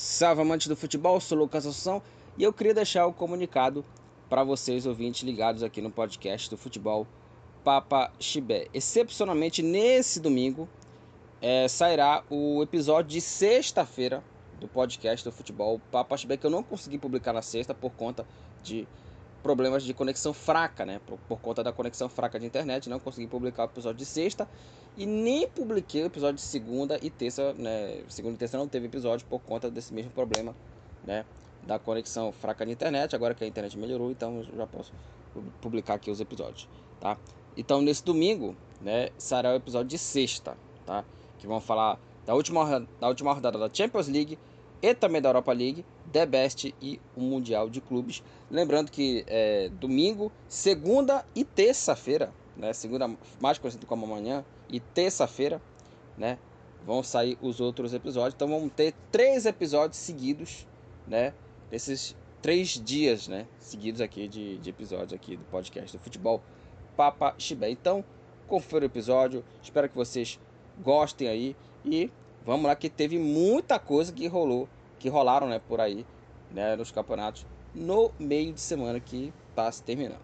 Salve amantes do futebol, sou Lucas Assunção e eu queria deixar o comunicado para vocês ouvintes ligados aqui no podcast do futebol Papa Chibé. Excepcionalmente nesse domingo é, sairá o episódio de sexta-feira do podcast do futebol Papa Chibé que eu não consegui publicar na sexta por conta de problemas de conexão fraca, né? Por, por, conta da conexão fraca de internet, não consegui publicar o episódio de sexta e nem publiquei o episódio de segunda e terça, né? Segunda e terça não teve episódio por conta desse mesmo problema, né? Da conexão fraca de internet. Agora que a internet melhorou, então já posso publicar aqui os episódios, tá? Então nesse domingo, né? Será o episódio de sexta, tá? Que vão falar da última, da última rodada da Champions League e também da Europa League, The Best e o Mundial de Clubes. Lembrando que é, domingo, segunda e terça-feira, né, segunda mais conhecido como amanhã e terça-feira, né, vão sair os outros episódios. Então vamos ter três episódios seguidos, né, nesses três dias, né, seguidos aqui de, de episódios aqui do podcast do futebol Papa Chibé. Então confira o episódio, espero que vocês gostem aí e vamos lá que teve muita coisa que rolou, que rolaram, né, por aí, né, nos campeonatos no meio de semana que está se terminando.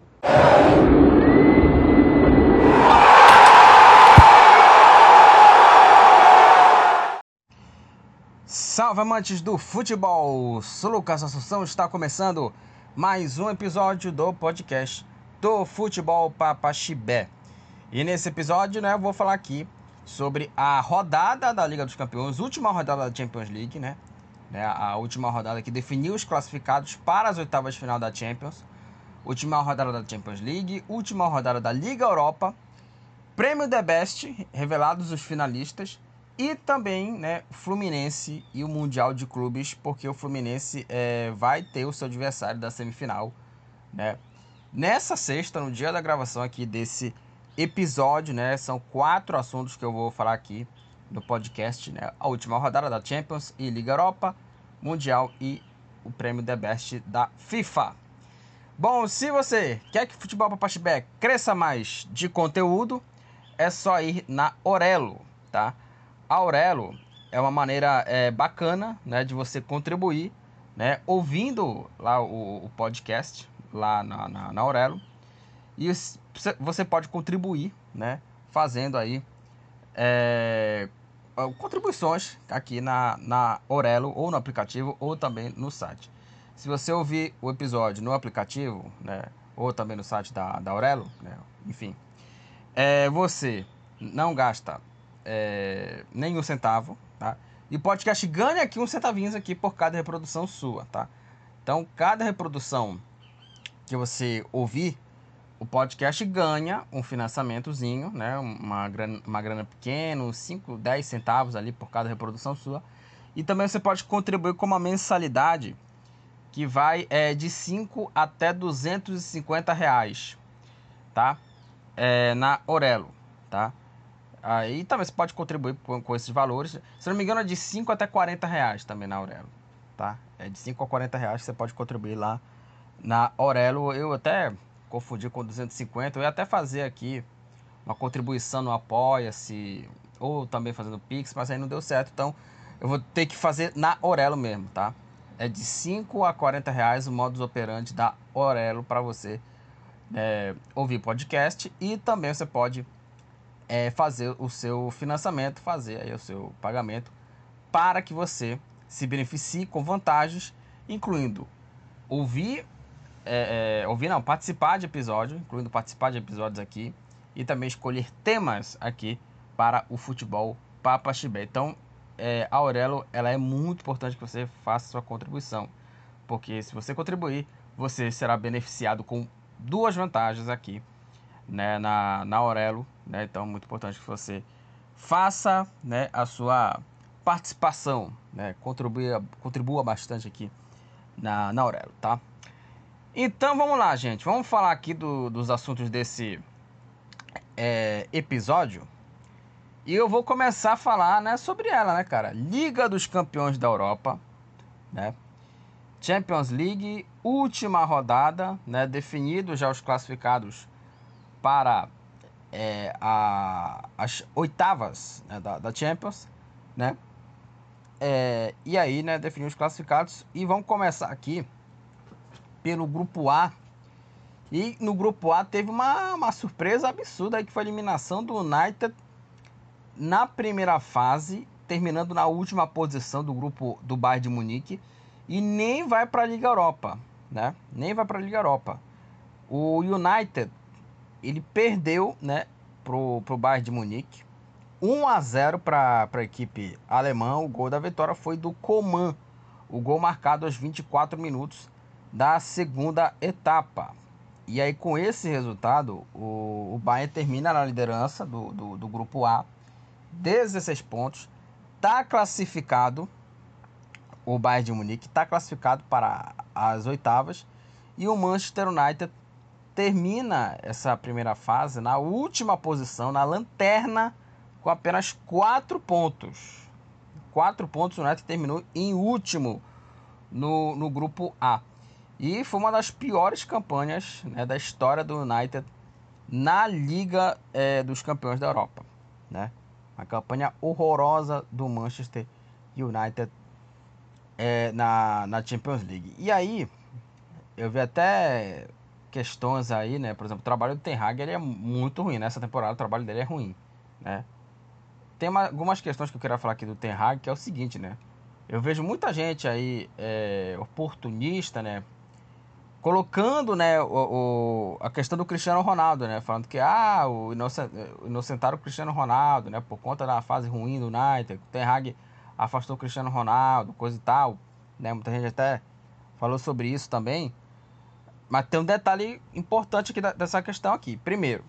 Salve amantes do futebol! Sou Lucas Assunção, está começando mais um episódio do podcast do Futebol Papaxibé. E nesse episódio, né, eu vou falar aqui sobre a rodada da Liga dos Campeões, última rodada da Champions League, né? Né? A última rodada que definiu os classificados para as oitavas de final da Champions, última rodada da Champions League, última rodada da Liga Europa, Prêmio The Best, revelados os finalistas, e também né, Fluminense e o Mundial de Clubes, porque o Fluminense é, vai ter o seu adversário da semifinal. Né? Nessa sexta, no dia da gravação aqui desse episódio, né? São quatro assuntos que eu vou falar aqui no podcast, né? A última rodada da Champions e Liga Europa, Mundial e o prêmio The Best da FIFA. Bom, se você quer que o Futebol para Pastibé cresça mais de conteúdo, é só ir na Orelo, tá? A Orelo é uma maneira é, bacana, né, de você contribuir, né, ouvindo lá o, o podcast lá na, na, na Aurelo e você pode contribuir, né? Fazendo aí é, contribuições aqui na, na Orelo, ou no aplicativo, ou também no site. Se você ouvir o episódio no aplicativo, né? Ou também no site da, da Aurelo, né? Enfim, é, você não gasta é, nenhum centavo, tá? E o podcast ganha aqui uns centavinhos aqui por cada reprodução sua, tá? Então, cada reprodução que você ouvir o podcast ganha um financiamentozinho, né? Uma grana, uma grana pequena, 5, 10 centavos ali por cada reprodução sua. E também você pode contribuir com uma mensalidade que vai é, de 5 até 250 reais, tá? É, na Orelo, tá? Aí também você pode contribuir com, com, esses valores. Se não me engano, é de 5 até 40 reais também na Aurelo, tá? É de 5 a 40 reais que você pode contribuir lá na Aurelo. Eu até confundir com 250. Eu ia até fazer aqui uma contribuição no Apoia-se ou também fazendo Pix, mas aí não deu certo. Então eu vou ter que fazer na Orelo mesmo, tá? É de 5 a 40 reais o modus operandi da Orelo para você é, ouvir podcast e também você pode é, fazer o seu financiamento, fazer aí o seu pagamento para que você se beneficie com vantagens, incluindo ouvir é, é, ouvir, não, participar de episódio, incluindo participar de episódios aqui, e também escolher temas aqui para o futebol Papa Chibé. Então, é, a Aurelo, ela é muito importante que você faça sua contribuição, porque se você contribuir, você será beneficiado com duas vantagens aqui, né, na, na Aurelo, né, então muito importante que você faça, né, a sua participação, né, contribua, contribua bastante aqui na, na Aurelo, tá? Então vamos lá, gente. Vamos falar aqui do, dos assuntos desse é, episódio. E eu vou começar a falar né, sobre ela, né, cara? Liga dos Campeões da Europa, né? Champions League, última rodada, né? Definidos já os classificados para é, a, as oitavas né, da, da Champions, né? É, e aí, né, definir os classificados. E vamos começar aqui pelo grupo A. E no grupo A teve uma, uma surpresa absurda aí, que foi a eliminação do United na primeira fase, terminando na última posição do grupo do Bayern de Munique. E nem vai para a Liga Europa, né? Nem vai para a Liga Europa. O United, ele perdeu, né, pro, pro Bayern de Munique 1 a 0 para a equipe alemã. O gol da vitória foi do Coman. O gol marcado aos 24 minutos da segunda etapa. E aí, com esse resultado, o, o Bayern termina na liderança do, do, do grupo A, 16 pontos, está classificado. O Bayern de Munique está classificado para as oitavas. E o Manchester United termina essa primeira fase na última posição, na lanterna com apenas 4 pontos. 4 pontos, o United terminou em último no, no grupo A. E foi uma das piores campanhas né, da história do United na Liga é, dos Campeões da Europa. Né? Uma campanha horrorosa do Manchester United é, na, na Champions League. E aí, eu vi até questões aí, né? Por exemplo, o trabalho do Ten Hag ele é muito ruim. Nessa temporada o trabalho dele é ruim, né? tem uma, algumas questões que eu queria falar aqui do Ten Hag, que é o seguinte, né? Eu vejo muita gente aí é, oportunista, né? Colocando, né, o, o, a questão do Cristiano Ronaldo, né? Falando que, ah, o inocentaram o Cristiano Ronaldo, né? Por conta da fase ruim do United. O Ten Hag afastou o Cristiano Ronaldo, coisa e tal. Né? Muita gente até falou sobre isso também. Mas tem um detalhe importante aqui dessa questão aqui. Primeiro,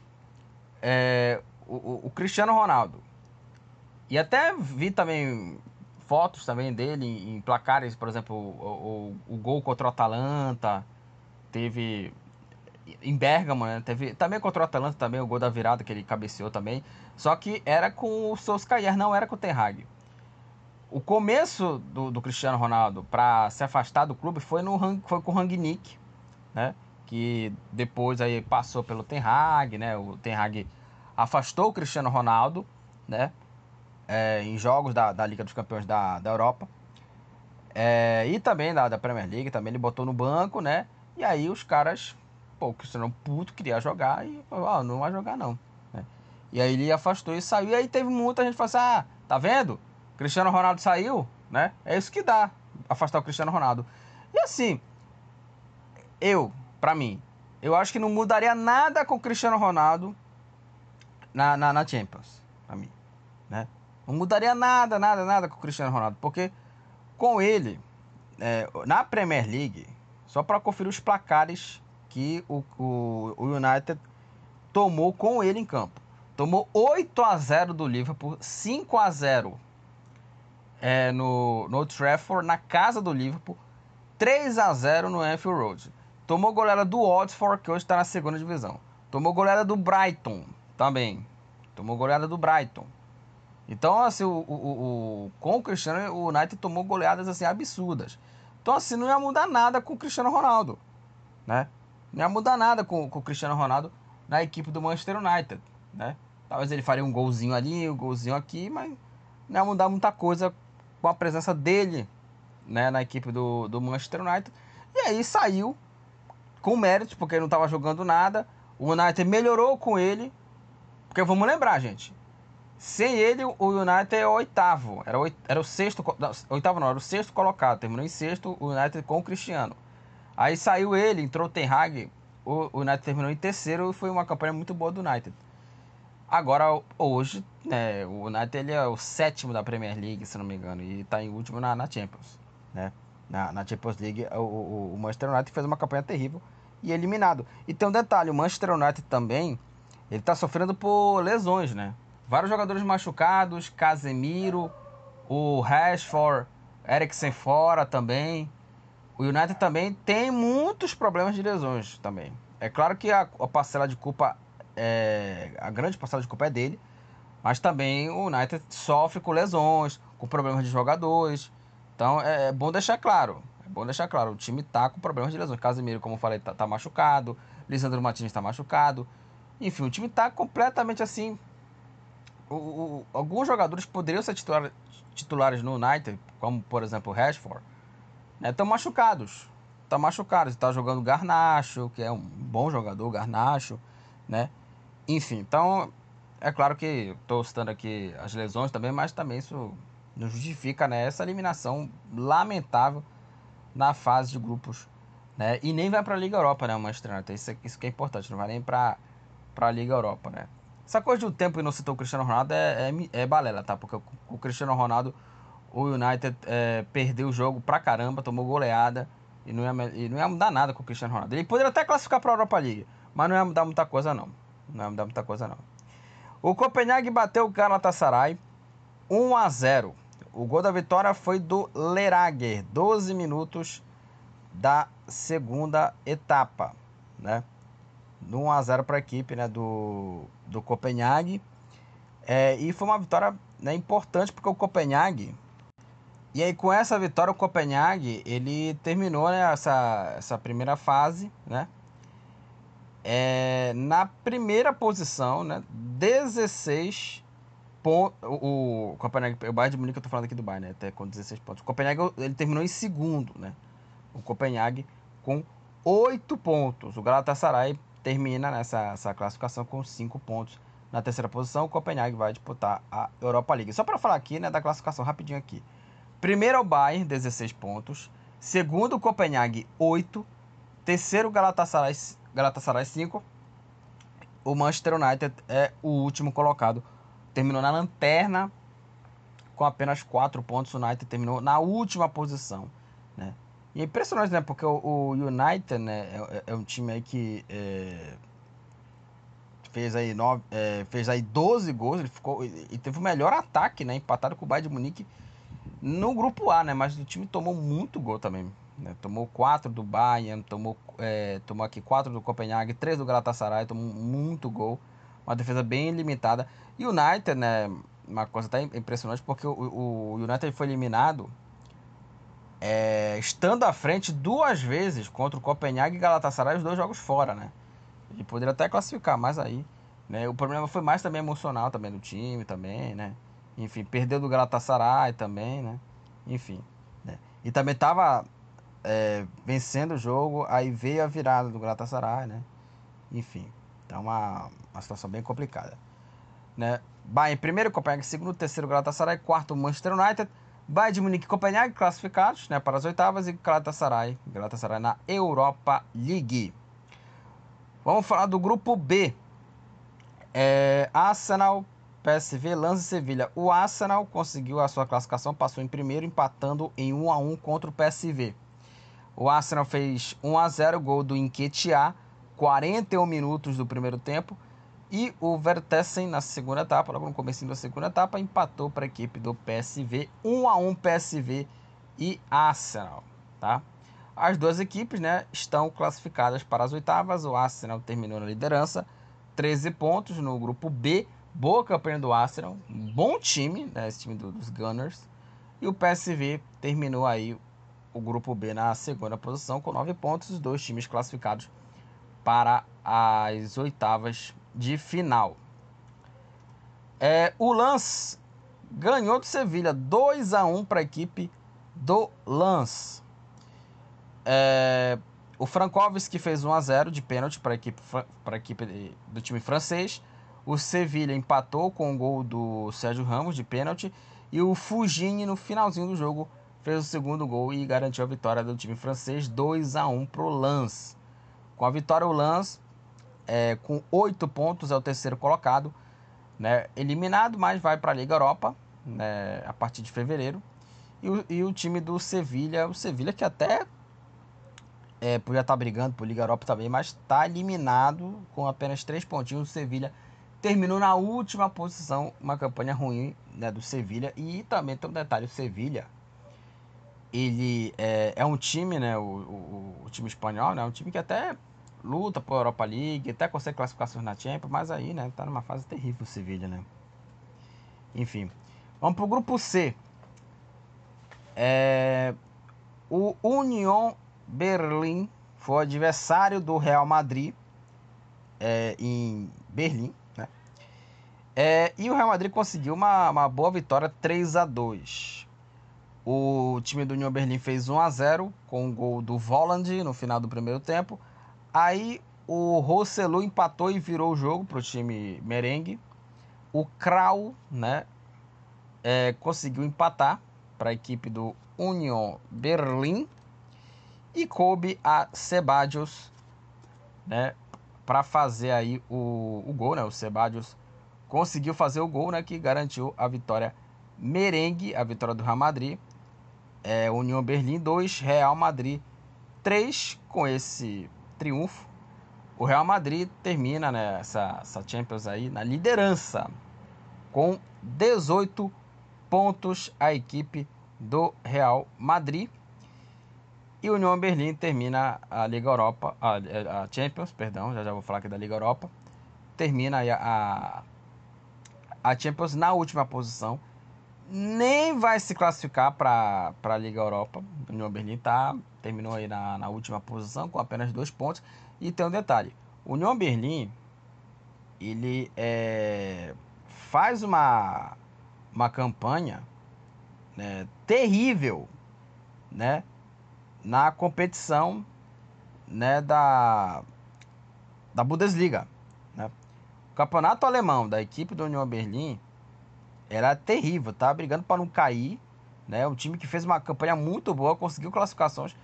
é, o, o Cristiano Ronaldo, e até vi também fotos também dele em placares, por exemplo, o, o, o gol contra o Atalanta, teve em Bergamo, né? Teve também contra o Atalanta também o gol da virada que ele cabeceou também, só que era com o Solskjaer, não era com o Ten Hag. O começo do, do Cristiano Ronaldo para se afastar do clube foi no foi com o Rangnick, né? Que depois aí passou pelo Ten Hag, né? O Ten Hag afastou o Cristiano Ronaldo, né? é, em jogos da, da Liga dos Campeões da, da Europa. É, e também da, da Premier League, também ele botou no banco, né? E aí os caras, pô, o Cristiano puto queria jogar e falou, ah, não vai jogar não. Né? E aí ele afastou e saiu. E aí teve muita gente falando assim, ah, tá vendo? Cristiano Ronaldo saiu, né? É isso que dá, afastar o Cristiano Ronaldo. E assim, eu, pra mim, eu acho que não mudaria nada com o Cristiano Ronaldo na, na, na Champions, pra mim, né? Não mudaria nada, nada, nada com o Cristiano Ronaldo. Porque com ele, é, na Premier League, só para conferir os placares que o, o, o, United tomou com ele em campo. Tomou 8 a 0 do Liverpool, 5 a 0 é, no, no Trafford, na casa do Liverpool, 3 a 0 no Anfield Road. Tomou goleada do Watford, que hoje está na segunda divisão. Tomou goleada do Brighton também. Tomou goleada do Brighton. Então, assim, o, o, o, com o Cristiano, o United tomou goleadas assim absurdas. Então, assim, não ia mudar nada com o Cristiano Ronaldo, né? Não ia mudar nada com, com o Cristiano Ronaldo na equipe do Manchester United, né? Talvez ele faria um golzinho ali, um golzinho aqui, mas não ia mudar muita coisa com a presença dele, né, na equipe do, do Manchester United. E aí saiu com mérito, porque ele não estava jogando nada. O United melhorou com ele, porque vamos lembrar, gente, sem ele, o United é o oitavo. Era o, era o sexto. Não, oitavo não, era o sexto colocado. Terminou em sexto o United com o Cristiano. Aí saiu ele, entrou o Ten Hag. O, United terminou em terceiro e foi uma campanha muito boa do United. Agora, hoje, né, o United ele é o sétimo da Premier League, se não me engano. E está em último na, na Champions. Né? Na, na Champions League, o, o, o Manchester United fez uma campanha terrível e eliminado. E tem um detalhe, o Manchester United também, ele está sofrendo por lesões, né? Vários jogadores machucados, Casemiro, o Rashford, Eriksen fora também. O United também tem muitos problemas de lesões também. É claro que a, a parcela de culpa, é, a grande parcela de culpa é dele, mas também o United sofre com lesões, com problemas de jogadores. Então é, é bom deixar claro, é bom deixar claro, o time tá com problemas de lesões. Casemiro, como eu falei, tá, tá machucado, Lisandro Martins está machucado. Enfim, o time tá completamente assim o, o, alguns jogadores poderiam ser titular, titulares no United, como por exemplo o Rashford, estão né, machucados. Estão machucados. Está jogando Garnacho, que é um bom jogador, Garnacho, né? Enfim, então é claro que estou citando aqui as lesões também, mas também isso não justifica né, essa eliminação lamentável na fase de grupos. Né? E nem vai para a Liga Europa, né, o Manchester United. Isso, isso que é importante, não vai nem para a Liga Europa, né? Essa coisa do tempo e não citou o Cristiano Ronaldo é, é, é balela, tá? Porque o, Cristiano Ronaldo, o United é, perdeu o jogo pra caramba, tomou goleada e não, ia, e não ia mudar nada com o Cristiano Ronaldo. Ele poderia até classificar para a Europa League, mas não ia mudar muita coisa, não. Não ia mudar muita coisa, não. O Copenhague bateu o Galatasaray 1 a 0. O gol da vitória foi do Lerager, 12 minutos da segunda etapa, né? 1 a 0 para a equipe, né, do, do Copenhague. É, e foi uma vitória né, importante porque o Copenhague e aí com essa vitória o Copenhague ele terminou né, essa, essa primeira fase, né? É, na primeira posição, né? 16 pontos. O, o Copenhague, o Bayern de Munique, eu tô falando aqui do Bayern, né? Até com 16 pontos. O Copenhague ele terminou em segundo, né? O Copenhague com 8 pontos. O Galatasaray termina nessa essa classificação com 5 pontos. Na terceira posição, o Copenhague vai disputar a Europa League. Só para falar aqui, né, da classificação rapidinho aqui. Primeiro é o Bayern, 16 pontos. Segundo, o Copenhague, 8. Terceiro, Galatasaray, Galatasaray 5. O Manchester United é o último colocado. Terminou na lanterna com apenas 4 pontos. O United terminou na última posição. Né? E é impressionante, né? Porque o, o United né, é, é, um time aí que é, fez, aí nove, é, fez aí 12 gols. Ele ficou, e teve o melhor ataque, né? Empatado com o Bayern de Munique no grupo A, né? Mas o time tomou muito gol também. Né? Tomou quatro do Bayern, tomou, é, tomou aqui quatro do Copenhague, três do Galatasaray, tomou muito gol. Uma defesa bem limitada. E o United, né? Uma coisa até impressionante, porque o, o United foi eliminado é, estando à frente duas vezes contra o Copenhague e Galatasaray, os dois jogos fora, né? Ele poderia até classificar, mas aí, né? O problema foi mais também emocional também do time, também, né? Enfim, perdeu do Galatasaray também, né? Enfim, né? E também tava é, vencendo o jogo, aí veio a virada do Galatasaray, né? Enfim, então uma, uma situação bem complicada. Né? Bayern primeiro, Copenhague segundo, terceiro Galatasaray, quarto Manchester United, Bayern de Munique e Copenhague classificados né, para as oitavas e Galatasaray, Galatasaray na Europa League. Vamos falar do grupo B. É, Arsenal, PSV, Lanza e Sevilha. O Arsenal conseguiu a sua classificação, passou em primeiro, empatando em 1 a 1 contra o PSV. O Arsenal fez 1 a 0 gol do Enquetear, 41 minutos do primeiro tempo. E o Vertessen na segunda etapa, logo no começo da segunda etapa, empatou para a equipe do PSV, 1 a 1 PSV e Arsenal, tá? As duas equipes, né, estão classificadas para as oitavas. O Arsenal terminou na liderança, 13 pontos no grupo B. Boa campanha do Arsenal, bom time, né, esse time dos Gunners. E o PSV terminou aí o grupo B na segunda posição com nove pontos, os dois times classificados para as oitavas de final. É, o Lance ganhou do Sevilha 2 a 1 para a equipe do Lance. É, o Frankowski fez 1 a 0 de pênalti para a equipe, equipe do time francês. O Sevilha empatou com o gol do Sérgio Ramos de pênalti. E o Fugini, no finalzinho do jogo, fez o segundo gol e garantiu a vitória do time francês 2 a 1 para o Lens. Com a vitória, o Lens, é, com oito pontos, é o terceiro colocado, né, eliminado, mas vai para a Liga Europa né, a partir de fevereiro. E o, e o time do Sevilha, o Sevilha que até é, podia estar tá brigando por Liga Europa também, mas está eliminado com apenas três pontinhos. O Sevilha terminou na última posição, uma campanha ruim né, do Sevilha. E também tem um detalhe: o Sevilha ele é, é um time, né, o, o, o, time espanhol, né, um time que até luta por Europa League, até consegue classificações na Champions, mas aí, né, tá numa fase terrível o Sevilla, né. Enfim, vamos pro grupo C. É, o Union Berlim foi adversário do Real Madrid é, em Berlim, né? É, e o Real Madrid conseguiu uma, uma boa vitória 3 a 2 O time do Union Berlim fez 1 a 0 com o gol do Volland no final do primeiro tempo. Aí o Rosselu empatou e virou o jogo para o time merengue. O Krau né, é, conseguiu empatar para a equipe do Union Berlim. E coube a Sebadios né, para fazer aí o, o gol. Né, o Sebadios conseguiu fazer o gol né, que garantiu a vitória merengue, a vitória do Real Madrid. É, União Berlim 2, Real Madrid 3. Com esse triunfo, o Real Madrid termina né, essa, essa Champions aí na liderança com 18 pontos a equipe do Real Madrid. E União Berlim termina a Liga Europa, a, a Champions, perdão, já já vou falar aqui da Liga Europa. Termina a, a Champions na última posição. Nem vai se classificar para a Liga Europa. O União Berlim tá, terminou aí na, na última posição com apenas dois pontos. E tem um detalhe: o União Berlim ele é, faz uma, uma campanha né, terrível né, na competição né, da, da Bundesliga. Né? O campeonato alemão da equipe do União Berlim era terrível, tá brigando para não cair. Né? Um time que fez uma campanha muito boa, conseguiu classificações.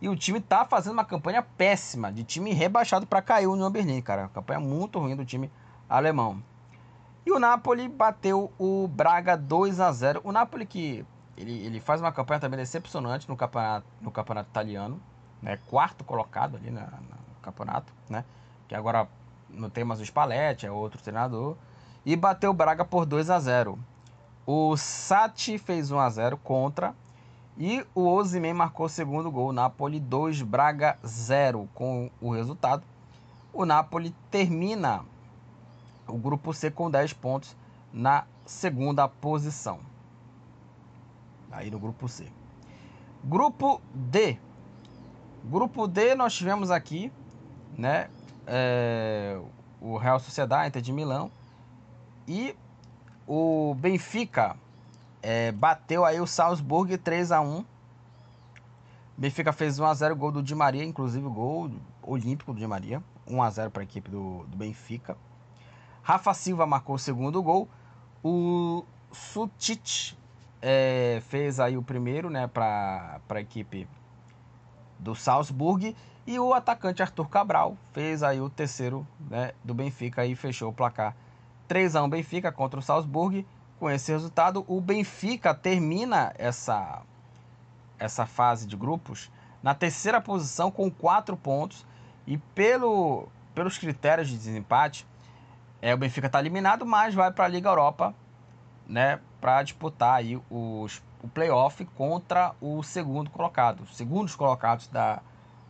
E o time tá fazendo uma campanha péssima, de time rebaixado para cair o União Berlim, cara. Campanha muito ruim do time alemão. E o Napoli bateu o Braga 2 a 0. O Napoli que ele, ele faz uma campanha também decepcionante no campeonato, no campeonato italiano, né? Quarto colocado ali na, no campeonato, né? Que agora não tem mais o Spalletti, é outro treinador. E bateu o Braga por 2 a 0. O Sati fez 1 a 0 contra e o Osimhen marcou o segundo gol. Napoli 2, Braga 0. Com o resultado, o Napoli termina o grupo C com 10 pontos na segunda posição. Aí no grupo C. Grupo D. Grupo D nós tivemos aqui, né? É, o Real Sociedade, Inter de Milão e o Benfica é, bateu aí o Salzburg 3 a 1 Benfica fez 1 a 0 gol do Di Maria, inclusive gol olímpico do Di Maria. 1 a 0 para a equipe do, do Benfica. Rafa Silva marcou o segundo gol. O Sutic é, fez aí o primeiro né, para a equipe do Salzburg. E o atacante Arthur Cabral fez aí o terceiro né, do Benfica e fechou o placar 3 a 1 Benfica contra o Salzburg. Com esse resultado, o Benfica termina essa, essa fase de grupos na terceira posição com quatro pontos. E pelo, pelos critérios de desempate, é, o Benfica está eliminado, mas vai para a Liga Europa né, para disputar aí os, o playoff contra o segundo colocado, os segundos colocados da,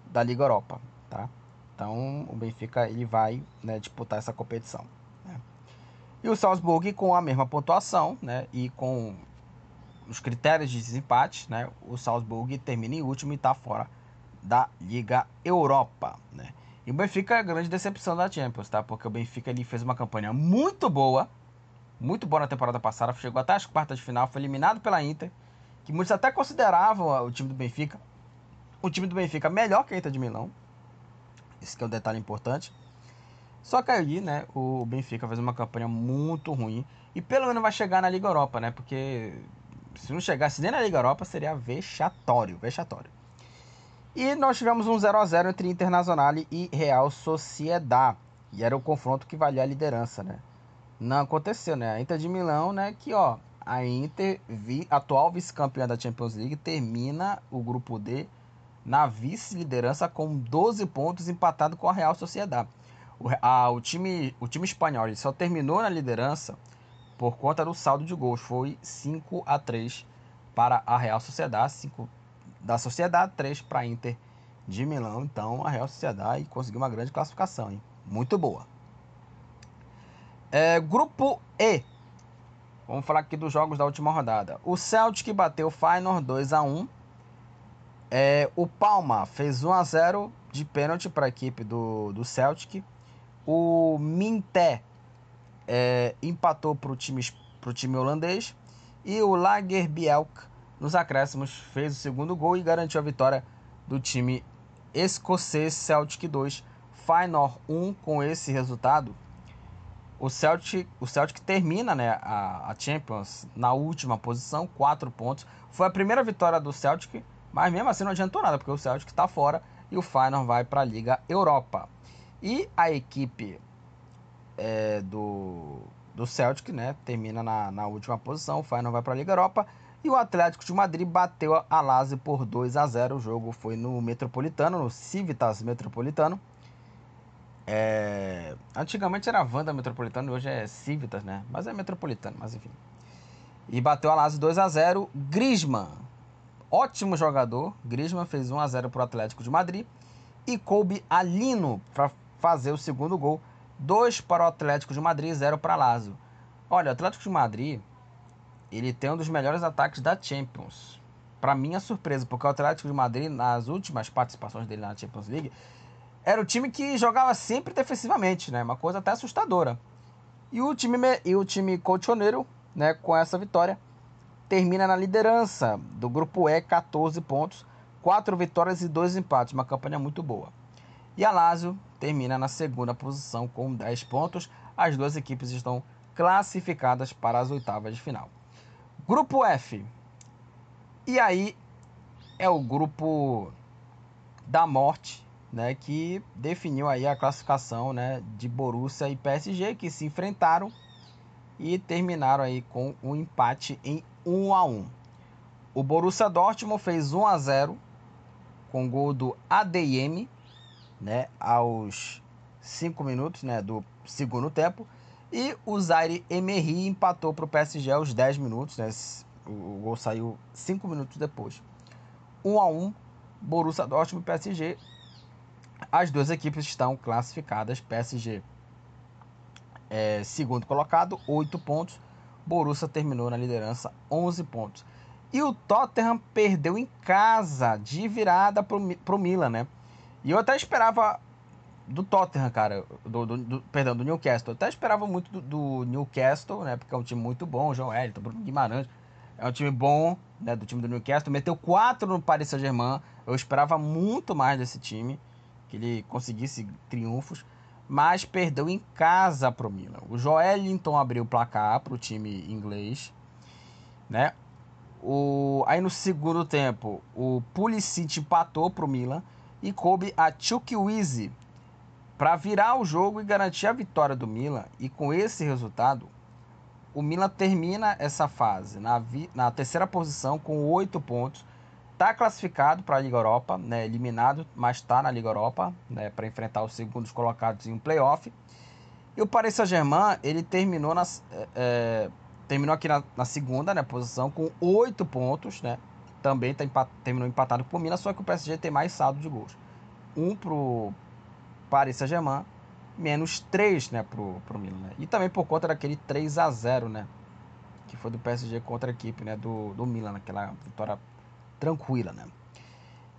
da Liga Europa. Tá? Então o Benfica ele vai né, disputar essa competição. E o Salzburg com a mesma pontuação, né? E com os critérios de desempate, né? O Salzburg termina em último e está fora da Liga Europa, né? E o Benfica é a grande decepção da Champions, tá? Porque o Benfica ele fez uma campanha muito boa, muito boa na temporada passada, chegou até as quartas de final, foi eliminado pela Inter, que muitos até consideravam o time do Benfica, o time do Benfica melhor que a Inter de Milão. Esse é um detalhe importante. Só que aí, né, o Benfica fez uma campanha muito ruim. E pelo menos vai chegar na Liga Europa, né? Porque se não chegasse nem na Liga Europa, seria vexatório, vexatório. E nós tivemos um 0 a 0 entre Internacional e Real Sociedad. E era o confronto que valia a liderança, né? Não aconteceu, né? A Inter de Milão, né, que ó, a Inter, atual vice-campeã da Champions League, termina o grupo D na vice-liderança com 12 pontos empatado com a Real Sociedad. O, a, o, time, o time espanhol só terminou na liderança por conta do saldo de gols. Foi 5 a 3 para a Real Sociedade, 5 da Sociedade, 3 para a Inter de Milão. Então a Real Sociedade conseguiu uma grande classificação, hein? muito boa. É, grupo E. Vamos falar aqui dos jogos da última rodada. O Celtic bateu o Feyenoord 2 a 1. É, o Palma fez 1 a 0 de pênalti para a equipe do, do Celtic. O Minté é, empatou para o time, pro time holandês e o Lagerbielk, nos acréscimos, fez o segundo gol e garantiu a vitória do time escocês Celtic 2, Feyenoord 1 com esse resultado. O Celtic, o Celtic termina né, a, a Champions na última posição, 4 pontos. Foi a primeira vitória do Celtic, mas mesmo assim não adiantou nada, porque o Celtic está fora e o Feyenoord vai para a Liga Europa. E a equipe é, do, do Celtic né, termina na, na última posição, o Feyenoord vai para a Liga Europa. E o Atlético de Madrid bateu a Lazio por 2 a 0. O jogo foi no Metropolitano, no Civitas Metropolitano. É... Antigamente era Wanda Metropolitano, hoje é Civitas, né? Mas é Metropolitano, mas enfim. E bateu a Lazio 2 a 0. Griezmann, ótimo jogador. Griezmann fez 1 a 0 para o Atlético de Madrid. E coube Alino para fazer o segundo gol. 2 para o Atlético de Madrid, 0 para Lazio. Olha, o Atlético de Madrid, ele tem um dos melhores ataques da Champions. Para minha surpresa, porque o Atlético de Madrid, nas últimas participações dele na Champions League, era o time que jogava sempre defensivamente, né? Uma coisa até assustadora. E o time, e o time colchoneiro, né, com essa vitória, termina na liderança do grupo E, 14 pontos, 4 vitórias e 2 empates, uma campanha muito boa. E a Lazio termina na segunda posição com 10 pontos. As duas equipes estão classificadas para as oitavas de final. Grupo F. E aí é o grupo da morte, né, que definiu aí a classificação, né, de Borussia e PSG que se enfrentaram e terminaram aí com um empate em 1 a 1. O Borussia Dortmund fez 1 a 0 com gol do ADM, né, aos 5 minutos, né, do segundo tempo, e o Zaire Emery empatou para o PSG aos 10 minutos, né, o gol saiu 5 minutos depois. 1 a 1, Borussia Dortmund e PSG. As duas equipes estão classificadas, PSG é, segundo colocado, 8 pontos. Borussia terminou na liderança, 11 pontos. E o Tottenham perdeu em casa, de virada pro, pro Milan, né? E eu até esperava do Tottenham, cara, do, do, do perdão, do Newcastle. Eu até esperava muito do, do, Newcastle, né? Porque é um time muito bom, João Wellington, Bruno Guimarães. É um time bom, né? Do time do Newcastle. Meteu 4 no Paris Saint-Germain. Eu esperava muito mais desse time, que ele conseguisse triunfos mas perdeu em casa para o Milan. O Joelinton abriu o placar para o time inglês, né? O, aí no segundo tempo, o Pulisic empatou para o Milan e coube a Chukwueze para virar o jogo e garantir a vitória do Milan. E com esse resultado, o Milan termina essa fase na, na terceira posição com oito pontos está classificado para a Liga Europa, né, eliminado, mas está na Liga Europa, né, para enfrentar os segundos colocados em um playoff. E o Paris Saint-Germain, ele terminou, é, terminou aqui na, na, segunda né, posição com oito pontos, né, também tá empat, terminou empatado com o Milan, só que o PSG tem mais saldo de gols. Um para o Paris Saint-Germain, menos três né, para o Milan. Né? E também por conta daquele 3 a 0 né, que foi do PSG contra a equipe né, do, do Milan, naquela vitória tranquila, né?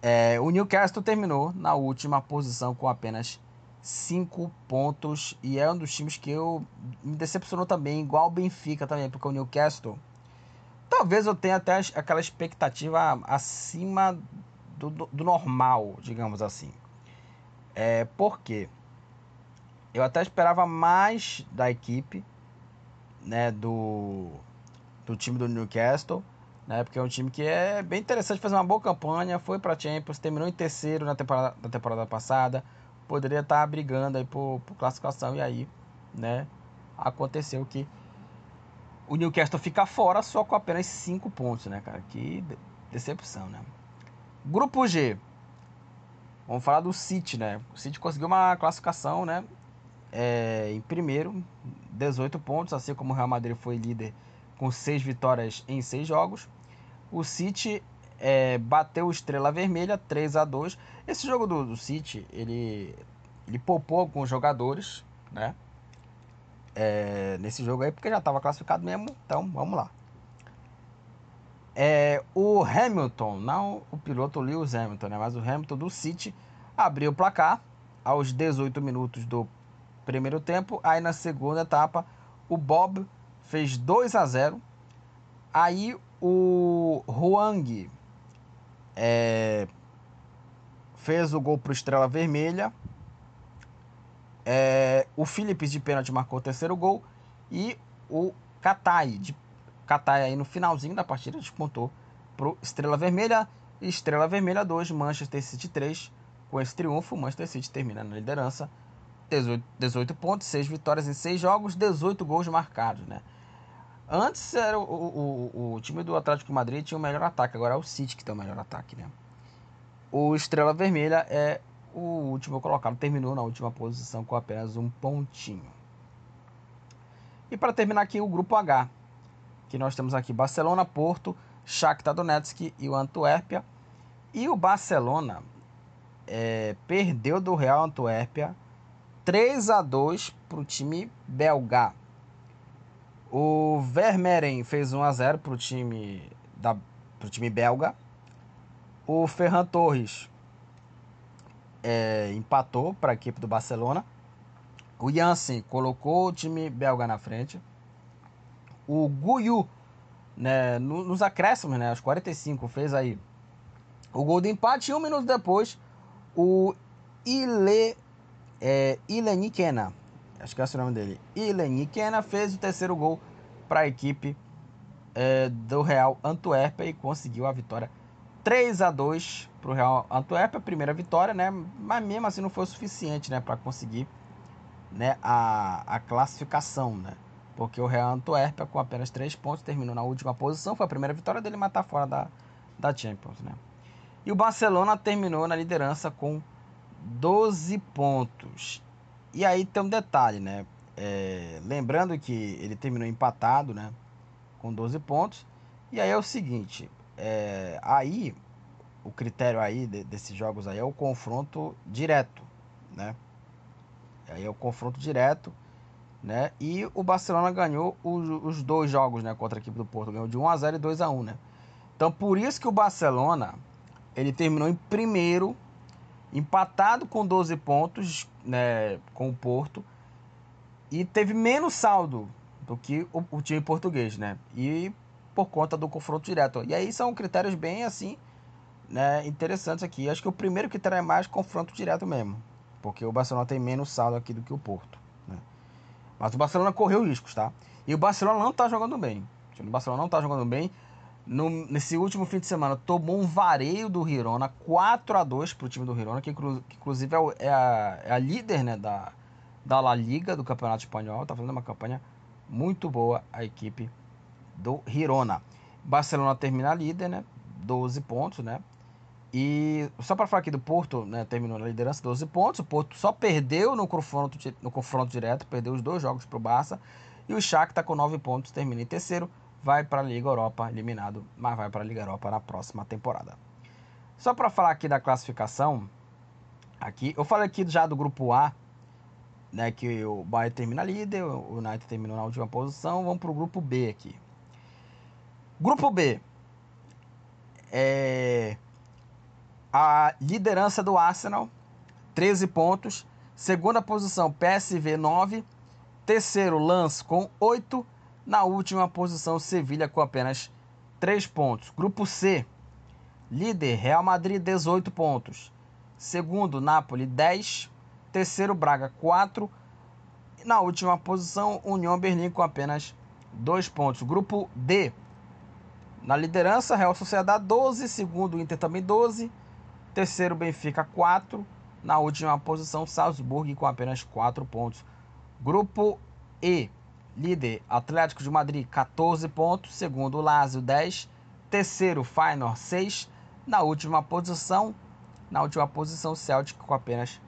É, o Newcastle terminou na última posição com apenas 5 pontos e é um dos times que eu me decepcionou também, igual o Benfica também, porque o Newcastle talvez eu tenha até aquela expectativa acima do, do, do normal, digamos assim. É porque eu até esperava mais da equipe, né, do, do time do Newcastle né? Porque é um time que é bem interessante, fazer uma boa campanha, foi para Champions, terminou em terceiro na temporada, na temporada passada, poderia estar tá brigando aí por, por classificação e aí, né? Aconteceu que o Newcastle fica fora só com apenas 5 pontos, né, cara? Que decepção, né? Grupo G. Vamos falar do City, né? O City conseguiu uma classificação, né? É, em primeiro, 18 pontos, assim como o Real Madrid foi líder com 6 vitórias em 6 jogos. O City é, bateu o Estrela Vermelha 3 a 2 Esse jogo do, do City, ele, ele poupou alguns jogadores, né? É, nesse jogo aí, porque já estava classificado mesmo. Então, vamos lá. É, o Hamilton, não o piloto Lewis Hamilton, né? Mas o Hamilton do City abriu o placar aos 18 minutos do primeiro tempo. Aí na segunda etapa, o Bob fez 2 a 0. Aí o Huang é, fez o gol para o Estrela Vermelha. É, o Phillips de pênalti marcou o terceiro gol. E o Katai, de, Katai aí no finalzinho da partida, descontou para Estrela Vermelha. Estrela Vermelha 2, Manchester City 3. Com esse triunfo, o Manchester City termina na liderança. 18, 18 pontos, 6 vitórias em 6 jogos, 18 gols marcados, né? Antes era o, o, o, time do Atlético Madrid tinha o melhor ataque, agora é o City que tem o melhor ataque, né? O Estrela Vermelha é o último colocado, terminou na última posição com apenas um pontinho. E para terminar aqui o grupo H, que nós temos aqui Barcelona, Porto, Shakhtar Donetsk e o Antuérpia. E o Barcelona é, perdeu do Real Antuérpia 3 a 2 para o time belga. O Vermeeren fez 1 a 0 para o time da time belga. O Ferran Torres é, empatou para a equipe do Barcelona. O Jansen colocou o time belga na frente. O Guyu, né, nos acréscimos, né, aos 45, fez aí o gol de empate. E um minuto depois, o Ile é, Ileni Kena, acho que é o nome dele, Ileni Kena fez o terceiro gol para a equipe é, do Real Antuérpia e conseguiu a vitória 3 a 2 para o Real Antuérpia, primeira vitória, né? Mas mesmo assim não foi o suficiente, né, para conseguir, né, a, a classificação, né? Porque o Real Antuérpia com apenas 3 pontos terminou na última posição, foi a primeira vitória dele, mas está fora da, da Champions, né? E o Barcelona terminou na liderança com 12 pontos. E aí tem um detalhe, né? É, lembrando que ele terminou empatado, né? Com 12 pontos. E aí é o seguinte, é, aí o critério aí de, desses jogos aí é o confronto direto, né? Aí é o confronto direto, né? E o Barcelona ganhou os, os dois jogos, né? Contra a equipe do Porto, ganhou de 1 a 0 e 2 a 1, né? Então por isso que o Barcelona ele terminou em primeiro empatado com 12 pontos né, com o Porto e teve menos saldo do que o, o, time português, né? E por conta do confronto direto. E aí são critérios bem assim, né, interessantes aqui. Acho que o primeiro critério é mais confronto direto mesmo, porque o Barcelona tem menos saldo aqui do que o Porto, né? Mas o Barcelona correu riscos, tá? E o Barcelona não tá jogando bem. O Barcelona não tá jogando bem no, nesse último fim de semana tomou um vareio do Hirona, 4 a 2 para o time do Hirona, que, que inclusive é, é, a, é, a, líder né, da, da La Liga, do Campeonato Espanhol. Está fazendo uma campanha muito boa a equipe do Hirona. Barcelona termina líder, né? 12 pontos, né? E só para falar aqui do Porto, né, terminou na liderança 12 pontos. O Porto só perdeu no confronto, no confronto direto, perdeu os dois jogos para o Barça. E o Shakhtar com 9 pontos termina em terceiro vai para a Liga Europa eliminado, mas vai para a Liga Europa na próxima temporada. Só para falar aqui da classificação, aqui eu falei aqui já do grupo A, né, que o Bayern termina líder, o United terminou na última posição, vamos para o grupo B aqui. Grupo B é a liderança do Arsenal, 13 pontos, segunda posição PSV 9, terceiro Lance com 8 na última posição, Sevilha com apenas 3 pontos. Grupo C, líder Real Madrid 18 pontos. Segundo, Napoli 10. Terceiro, Braga 4. Na última posição, União Berlim com apenas 2 pontos. Grupo D, na liderança, Real Sociedade 12. Segundo, Inter também 12. Terceiro, Benfica 4. Na última posição, Salzburg com apenas 4 pontos. Grupo E, Líder, Atlético de Madrid, 14 pontos. Segundo, Lazio, 10. Terceiro, Feyenoord, 6. Na última posição, na última posição, Celtic com apenas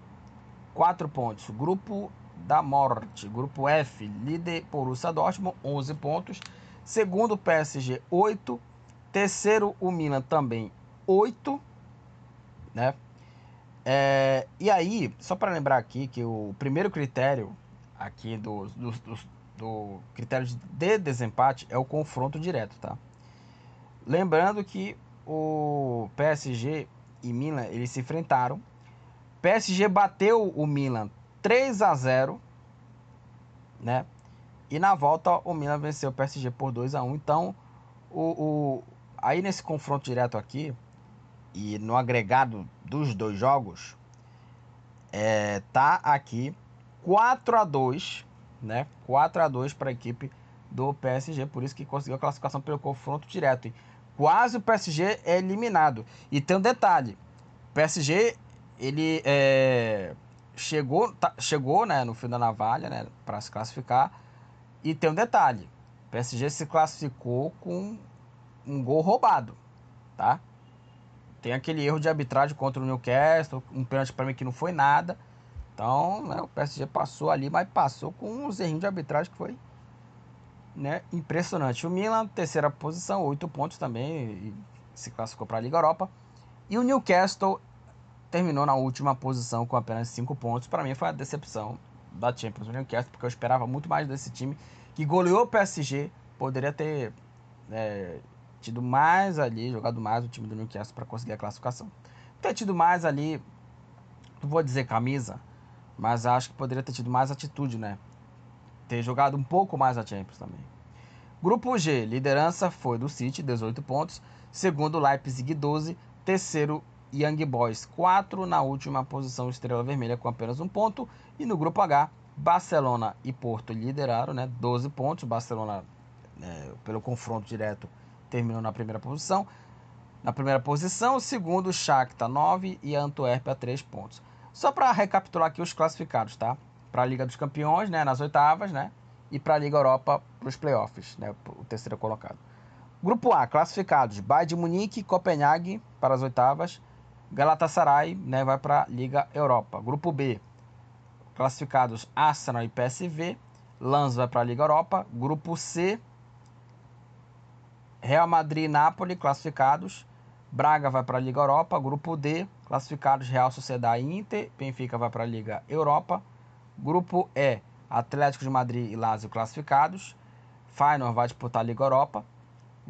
4 pontos. Grupo da Morte, Grupo F, líder Borussia Dortmund, 11 pontos. Segundo, PSG, 8. Terceiro, o Milan também, 8. Né? É, e aí, só para lembrar aqui que o primeiro critério aqui dos, dos, dos do critério de desempate é o confronto direto, tá? Lembrando que o PSG e Milan eles se enfrentaram. PSG bateu o Milan 3 a 0, né? E na volta o Milan venceu o PSG por 2 a 1 Então, o, o, aí nesse confronto direto aqui, e no agregado dos dois jogos, é, tá aqui 4 a 2 né? 4 a 2 para a equipe do PSG, por isso que conseguiu a classificação pelo confronto direto. E quase o PSG é eliminado. E tem um detalhe: PSG ele é, chegou, tá, chegou né, no fim da navalha né, para se classificar. E tem um detalhe: o PSG se classificou com um gol roubado, tá? Tem aquele erro de arbitragem contra o Newcastle, um pênalti para mim que não foi nada. Então, né, o PSG passou ali, mas passou com um errinhos de arbitragem que foi né, impressionante. O Milan, terceira posição, oito pontos também, se classificou para a Liga Europa. E o Newcastle terminou na última posição com apenas cinco pontos. Para mim foi a decepção da Champions o Newcastle, porque eu esperava muito mais desse time que goleou o PSG. Poderia ter é, tido mais ali, jogado mais o time do Newcastle para conseguir a classificação. Ter tido mais ali, não vou dizer camisa, mas acho que poderia ter tido mais atitude, né? Ter jogado um pouco mais a Champions também. Grupo G, liderança foi do City, 18 pontos. Segundo, Leipzig, 12. Terceiro, Young Boys, 4. Na última posição, Estrela Vermelha, com apenas um ponto. E no grupo H, Barcelona e Porto lideraram, né? 12 pontos. Barcelona, é, pelo confronto direto, terminou na primeira posição. Na primeira posição, segundo, Shakhtar 9 e a Antuérpia 3 pontos. Só para recapitular aqui os classificados, tá? Para a Liga dos Campeões, né, nas oitavas, né? E para a Liga Europa, para os playoffs, né? O terceiro colocado. Grupo A, classificados: Bayern de Munique, Copenhague para as oitavas, Galatasaray, né, vai para a Liga Europa. Grupo B, classificados Arsenal e PSV, Lanz vai para a Liga Europa. Grupo C, Real Madrid e Nápoles classificados, Braga vai para a Liga Europa. Grupo D, classificados Real Sociedade e Inter. Benfica vai para a Liga Europa. Grupo E, Atlético de Madrid e Lazio classificados. Feyenoord vai disputar a Liga Europa.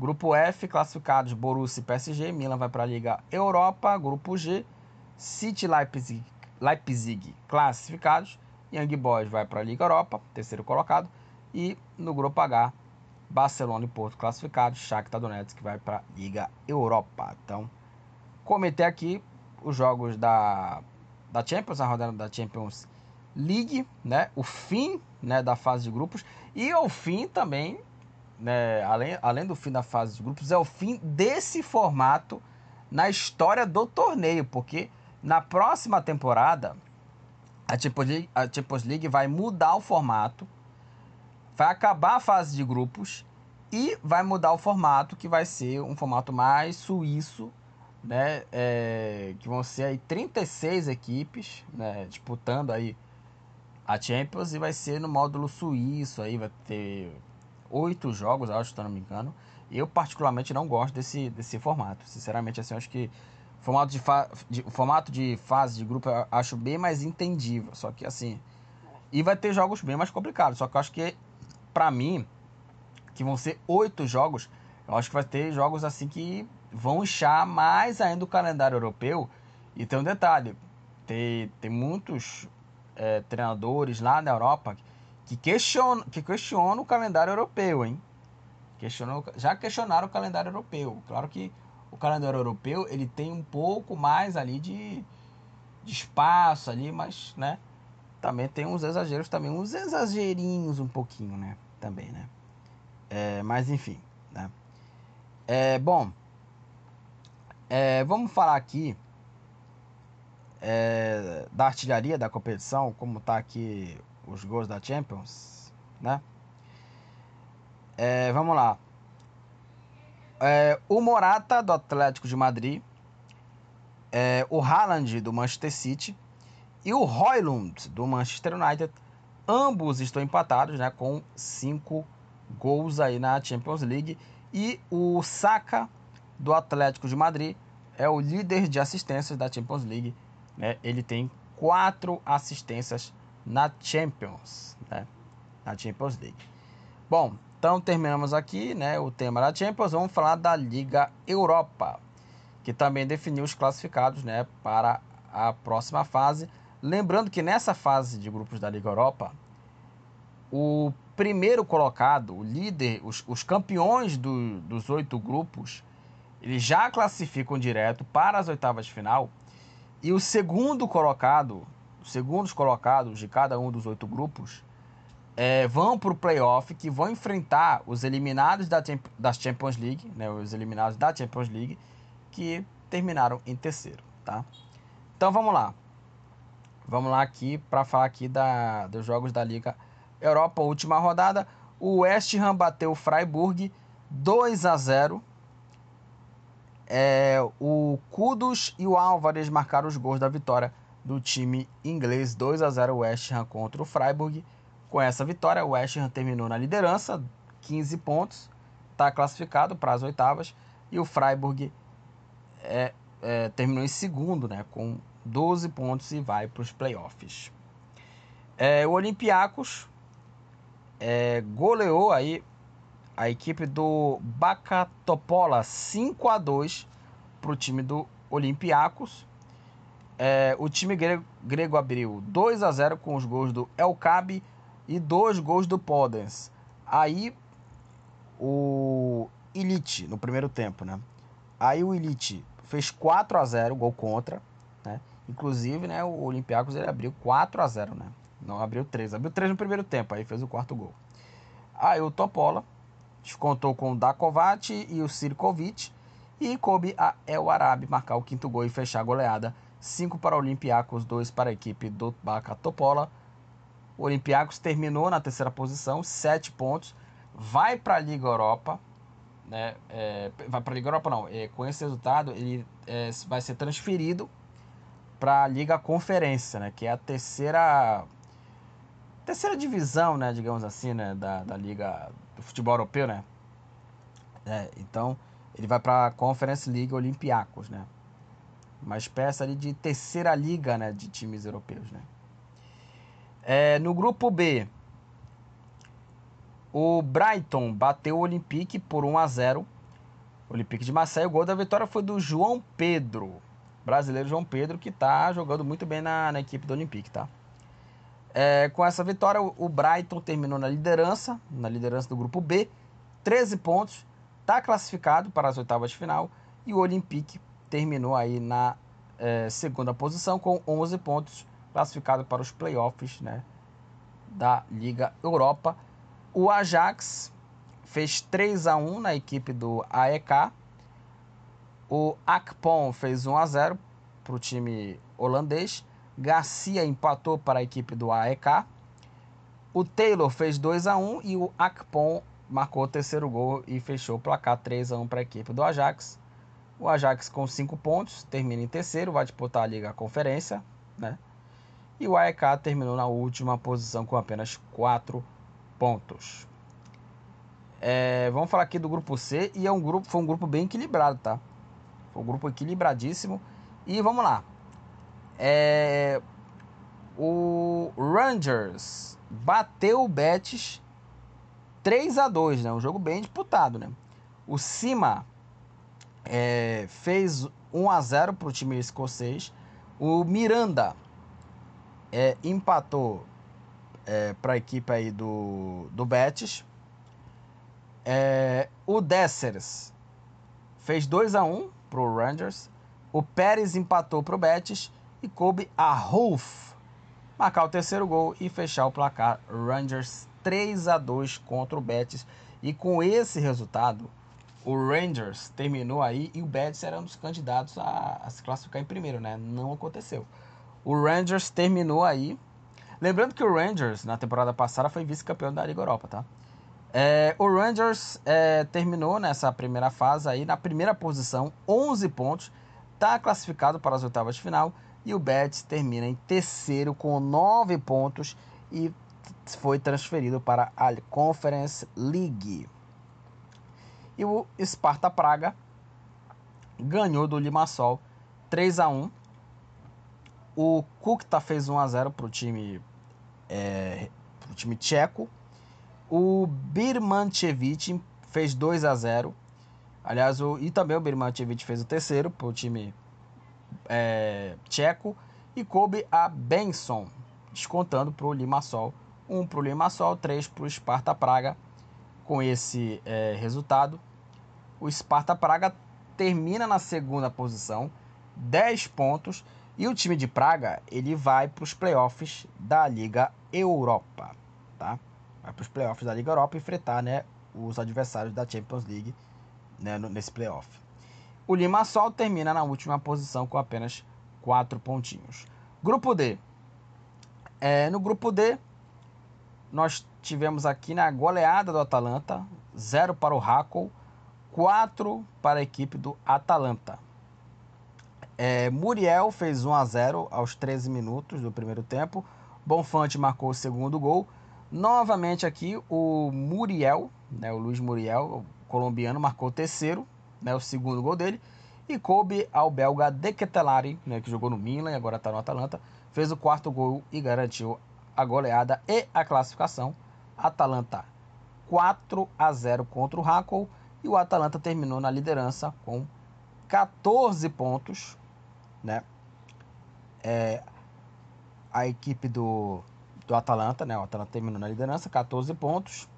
Grupo F, classificados Borussia e PSG. Milan vai para a Liga Europa. Grupo G, City Leipzig, Leipzig classificados. Young Boys vai para a Liga Europa, terceiro colocado. E no grupo H, Barcelona e Porto classificados, Shakhtar Donetsk vai para a Liga Europa. Então, comentei aqui os jogos da, da Champions, a rodada da Champions League, né? O fim né, da fase de grupos e o fim também, né, além, além do fim da fase de grupos, é o fim desse formato na história do torneio, porque na próxima temporada a Champions League, a Champions League vai mudar o formato vai acabar a fase de grupos e vai mudar o formato, que vai ser um formato mais suíço, né? É, que vão ser aí 36 equipes né? disputando aí a Champions e vai ser no módulo suíço aí, vai ter oito jogos, acho, se não me engano. Eu particularmente não gosto desse, desse formato. Sinceramente, assim, acho que formato de, fa de, formato de fase de grupo eu acho bem mais entendível. Só que assim. E vai ter jogos bem mais complicados. Só que eu acho que para mim, que vão ser oito jogos, eu acho que vai ter jogos assim que vão inchar mais ainda o calendário europeu. E tem um detalhe: tem, tem muitos é, treinadores lá na Europa que questionam, que questionam o calendário europeu, hein? Questionam, já questionaram o calendário europeu. Claro que o calendário europeu ele tem um pouco mais ali de, de espaço ali, mas, né? também tem uns exageros também, uns exagerinhos um pouquinho, né? Também, né? É, mas enfim, né? É, bom, é, vamos falar aqui é, da artilharia da competição, como tá aqui os gols da Champions, né? É, vamos lá. É, o Morata do Atlético de Madrid, é, o Haaland do Manchester City e o Roylund, do Manchester United, ambos estão empatados né, com cinco gols aí na Champions League. E o Saka, do Atlético de Madrid, é o líder de assistências da Champions League. Né? Ele tem quatro assistências na Champions, né? na Champions League. Bom, então terminamos aqui né, o tema da Champions. Vamos falar da Liga Europa, que também definiu os classificados né, para a próxima fase. Lembrando que nessa fase de grupos da Liga Europa, o primeiro colocado, o líder, os, os campeões do, dos oito grupos, eles já classificam direto para as oitavas de final. E o segundo colocado, segundos colocados de cada um dos oito grupos, é, vão para o playoff, que vão enfrentar os eliminados da, da Champions League, né, os eliminados da Champions League, que terminaram em terceiro, tá? Então vamos lá. Vamos lá aqui para falar aqui da, dos jogos da Liga Europa, última rodada. O West Ham bateu o Freiburg 2 a 0. É, o Kudos e o Álvares marcaram os gols da vitória do time inglês 2 a 0 West Ham contra o Freiburg. Com essa vitória, o West Ham terminou na liderança, 15 pontos, está classificado para as oitavas e o Freiburg é, é, terminou em segundo, né, com 12 pontos e vai para os playoffs. É, o Olympiacos é, goleou aí a equipe do Bacatopola 5 a 2 para o time do Olympiacos. É, o time grego, grego, abriu 2 a 0 com os gols do El Cabe e dois gols do Podens. Aí o Elite no primeiro tempo, né? Aí o Elite fez 4 a 0 gol contra, né? Inclusive, né, o Olympiacos ele abriu 4 a 0 né? Não abriu 3, abriu 3 no primeiro tempo, aí fez o quarto gol. Aí o Topola descontou com o Dakovac e o Sirkovic e coube a El Arabi marcar o quinto gol e fechar a goleada. 5 para o Olympiacos, 2 para a equipe do Baca Topola. O Olympiacos terminou na terceira posição, 7 pontos. Vai para a Liga Europa. Né? É, vai para a Liga Europa não. É, com esse resultado, ele é, vai ser transferido para a Liga Conferência, né? que é a terceira terceira divisão, né, digamos assim, né, da, da liga do futebol europeu, né? É, então ele vai para a Conference League Olympiacos, né? Uma espécie ali de terceira liga, né, de times europeus, né? É, no grupo B, o Brighton bateu o Olympique por 1 a 0. O Olympique de Marseille, o gol da vitória foi do João Pedro, brasileiro João Pedro, que está jogando muito bem na, na equipe do Olympique, tá? É, com essa vitória, o Brighton terminou na liderança, na liderança do grupo B, 13 pontos, está classificado para as oitavas de final e o Olympique terminou aí na é, segunda posição com 11 pontos, classificado para os playoffs né, da Liga Europa. O Ajax fez 3 a 1 na equipe do AEK. O Akpom fez 1 a 0 para o time holandês. Garcia empatou para a equipe do AEK. O Taylor fez 2 a 1 e o Akpom marcou o terceiro gol e fechou o placar 3 a 1 para a equipe do Ajax. O Ajax com 5 pontos termina em terceiro, vai disputar a Liga Conferência, né? E o AEK terminou na última posição com apenas 4 pontos. É, vamos falar aqui do grupo C e é um grupo, foi um grupo bem equilibrado, tá? Foi um grupo equilibradíssimo. E vamos lá. É, o Rangers bateu o Betis 3 a 2 né? Um jogo bem disputado, né? O Cima é, fez 1 a 0 para o time escocês. O Miranda é, empatou é, para a equipe aí do, do Betis. É, o Dessers fez 2 a 1 para o Rangers. O Pérez empatou para o Betis e coube a Rolf marcar o terceiro gol e fechar o placar Rangers 3 a 2 contra o Betis. E com esse resultado, o Rangers terminou aí e o Betis era um dos candidatos a, a se classificar em primeiro, né? Não aconteceu. O Rangers terminou aí. Lembrando que o Rangers, na temporada passada, foi vice-campeão da Liga Europa, tá? É, o Rangers é, terminou nessa primeira fase aí na primeira posição, 11 pontos, está classificado para as oitavas de final e o Betis termina em terceiro com 9 pontos e foi transferido para a Conference League. E o Sparta Praga ganhou do Limassol 3 a 1. O Kukta fez 1 a 0 para o time é, pro time tcheco. O Birmanchevich fez 2 a 0. Aliás, o, e também o Birmanchevich fez o terceiro para o time é, tcheco e coube a Benson, descontando para o Limassol um para o Limassol, três para o Sparta Praga. Com esse é, resultado, o Sparta Praga termina na segunda posição, 10 pontos, e o time de Praga ele vai para os playoffs da Liga Europa, tá? Vai para os playoffs da Liga Europa enfrentar, né, os adversários da Champions League né, nesse playoff. O Limassol termina na última posição com apenas 4 pontinhos. Grupo D. É, no grupo D, nós tivemos aqui na goleada do Atalanta, 0 para o Hackle, 4 para a equipe do Atalanta. É, Muriel fez 1 a 0 aos 13 minutos do primeiro tempo. Bonfante marcou o segundo gol. Novamente aqui o Muriel, né, o Luiz Muriel, o colombiano, marcou o terceiro, né, o segundo gol dele. E coube ao belga De Ketelari, né, que jogou no Milan e agora está no Atalanta, fez o quarto gol e garantiu a goleada e a classificação. Atalanta 4 a 0 contra o Hackle e o Atalanta terminou na liderança com 14 pontos, né? É, a equipe do, do Atalanta, né? O Atalanta terminou na liderança, 14 pontos.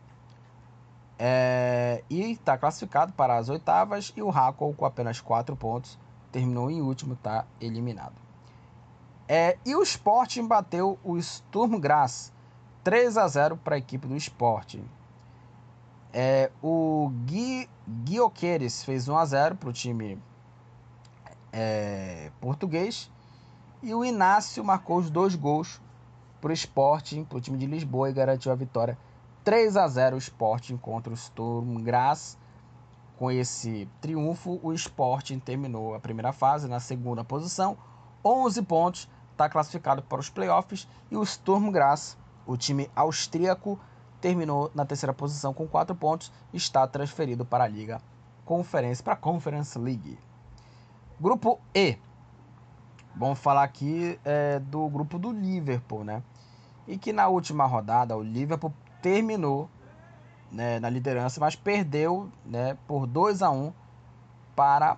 É, e está classificado para as oitavas. E o Hackle, com apenas 4 pontos, terminou em último, está eliminado. É, e o Sporting bateu o Sturm Graz 3 a 0 para a equipe do Sporting. É, o Gui, Guioqueres fez 1 a 0 para o time é, português. E o Inácio marcou os dois gols para o Sporting, para o time de Lisboa, e garantiu a vitória 3 a 0 o Sporting contra o Sturm Graz. Com esse triunfo, o Sporting terminou a primeira fase na segunda posição, 11 pontos, está classificado para os playoffs. E o Sturm Graz, o time austríaco, terminou na terceira posição com 4 pontos, está transferido para a Liga Conferência, para a Conference League. Grupo E. Vamos falar aqui é, do grupo do Liverpool, né? E que na última rodada o Liverpool terminou né, na liderança, mas perdeu né, por 2 a 1 para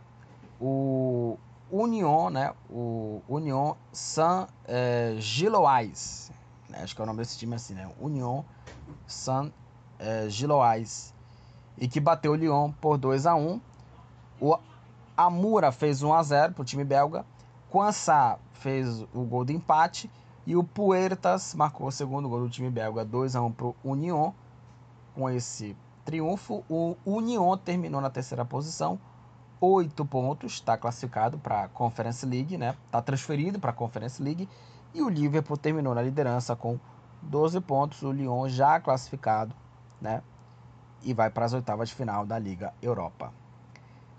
o Union, né? O Union San é, Giloais. Né, acho que é o nome desse time assim, né? Union San é. E que bateu o Lyon por 2 a 1 O Amura fez 1 a 0 para o time belga. Quansá fez o gol de empate. E o Puertas marcou o segundo gol do time belga, 2 a 1 para o Union. Com esse triunfo, o Union terminou na terceira posição, 8 pontos, está classificado para a Conference League, né? Está transferido para a Conference League. E o Liverpool terminou na liderança com 12 pontos, o Lyon já classificado, né? E vai para as oitavas de final da Liga Europa.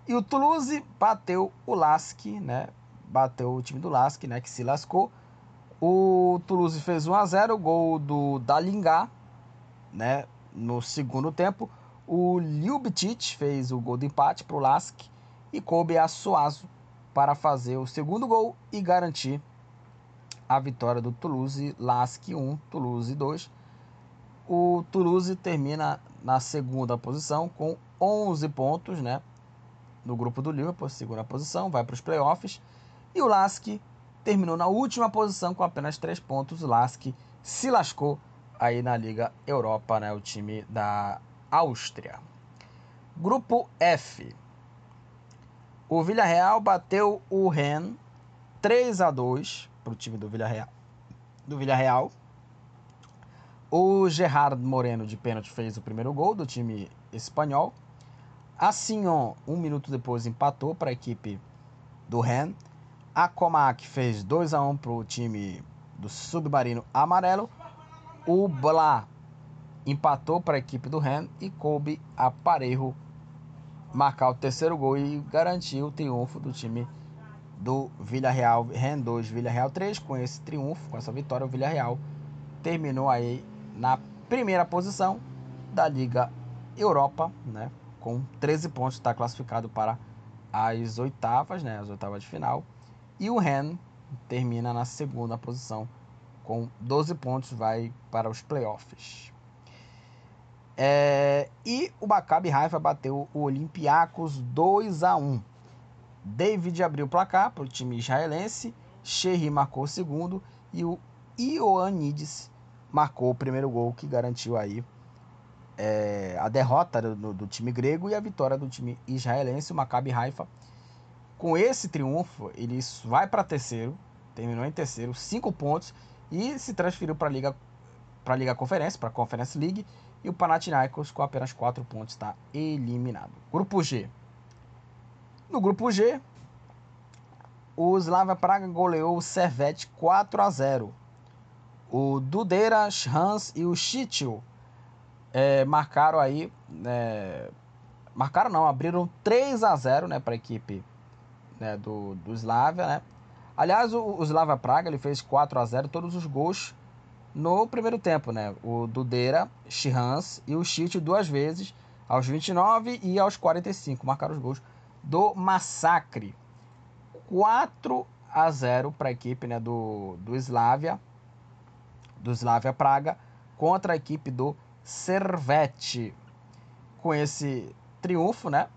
E o Toulouse bateu o Lask, né? Bateu o time do Lask, né? Que se lascou o Toulouse fez 1 a 0 gol do Dalingá, né? No segundo tempo, o Ljubicic fez o gol de empate para o Lask e coube a Suazo para fazer o segundo gol e garantir a vitória do Toulouse, Lask 1, Toulouse 2. O Toulouse termina na segunda posição com 11 pontos, né? No grupo do Liverpool, segunda posição, vai para os playoffs. E o Lask terminou na última posição com apenas 3 pontos. O Lask se lascou aí na Liga Europa, né, o time da Áustria. Grupo F. O Villarreal bateu o Ren 3 a 2 para o time do Villarreal. Do Villarreal. O Gerard Moreno de pênalti fez o primeiro gol do time espanhol. A Signon, um minuto depois, empatou para a equipe do Ren. A Comac fez 2 a 1 para o time do Submarino Amarelo. O Blá empatou para a equipe do Ren e coube a Parejo marcar o terceiro gol e garantir o triunfo do time do Villarreal, Ren 2, Villarreal 3. Com esse triunfo, com essa vitória, o Villarreal terminou aí na primeira posição da Liga Europa, né? Com 13 pontos, está classificado para as oitavas, né? As oitavas de final. E o Ren termina na segunda posição com 12 pontos, vai para os playoffs. É, e o Maccabi Haifa bateu o Olympiacos 2 a 1. David abriu o placar para o time israelense, Sherry marcou o segundo e o Ioannidis marcou o primeiro gol que garantiu aí é, a derrota do, do, time grego e a vitória do time israelense, o Maccabi Haifa. Com esse triunfo, ele vai para terceiro, terminou em terceiro, cinco pontos e se transferiu para a Liga para a Liga Conferência, para a Conference League, e o Panathinaikos com apenas quatro pontos está eliminado. Grupo G. No grupo G, o Slavia Praga goleou o Servette 4 a 0. O Dudera, Hans e o Chitil é, marcaram aí. É, marcaram não, abriram 3 a 0 né, para a equipe né, do, do Slavia. Né? Aliás, o, o Slavia Praga ele fez 4 a 0 todos os gols no primeiro tempo. Né? O Dudera, Shihans e o Chitil duas vezes, aos 29 e aos 45. Marcaram os gols do Massacre. 4 a 0 para a equipe né, do, do Slavia, do Slavia Praga, contra a equipe do Servette. Com esse triunfo, né?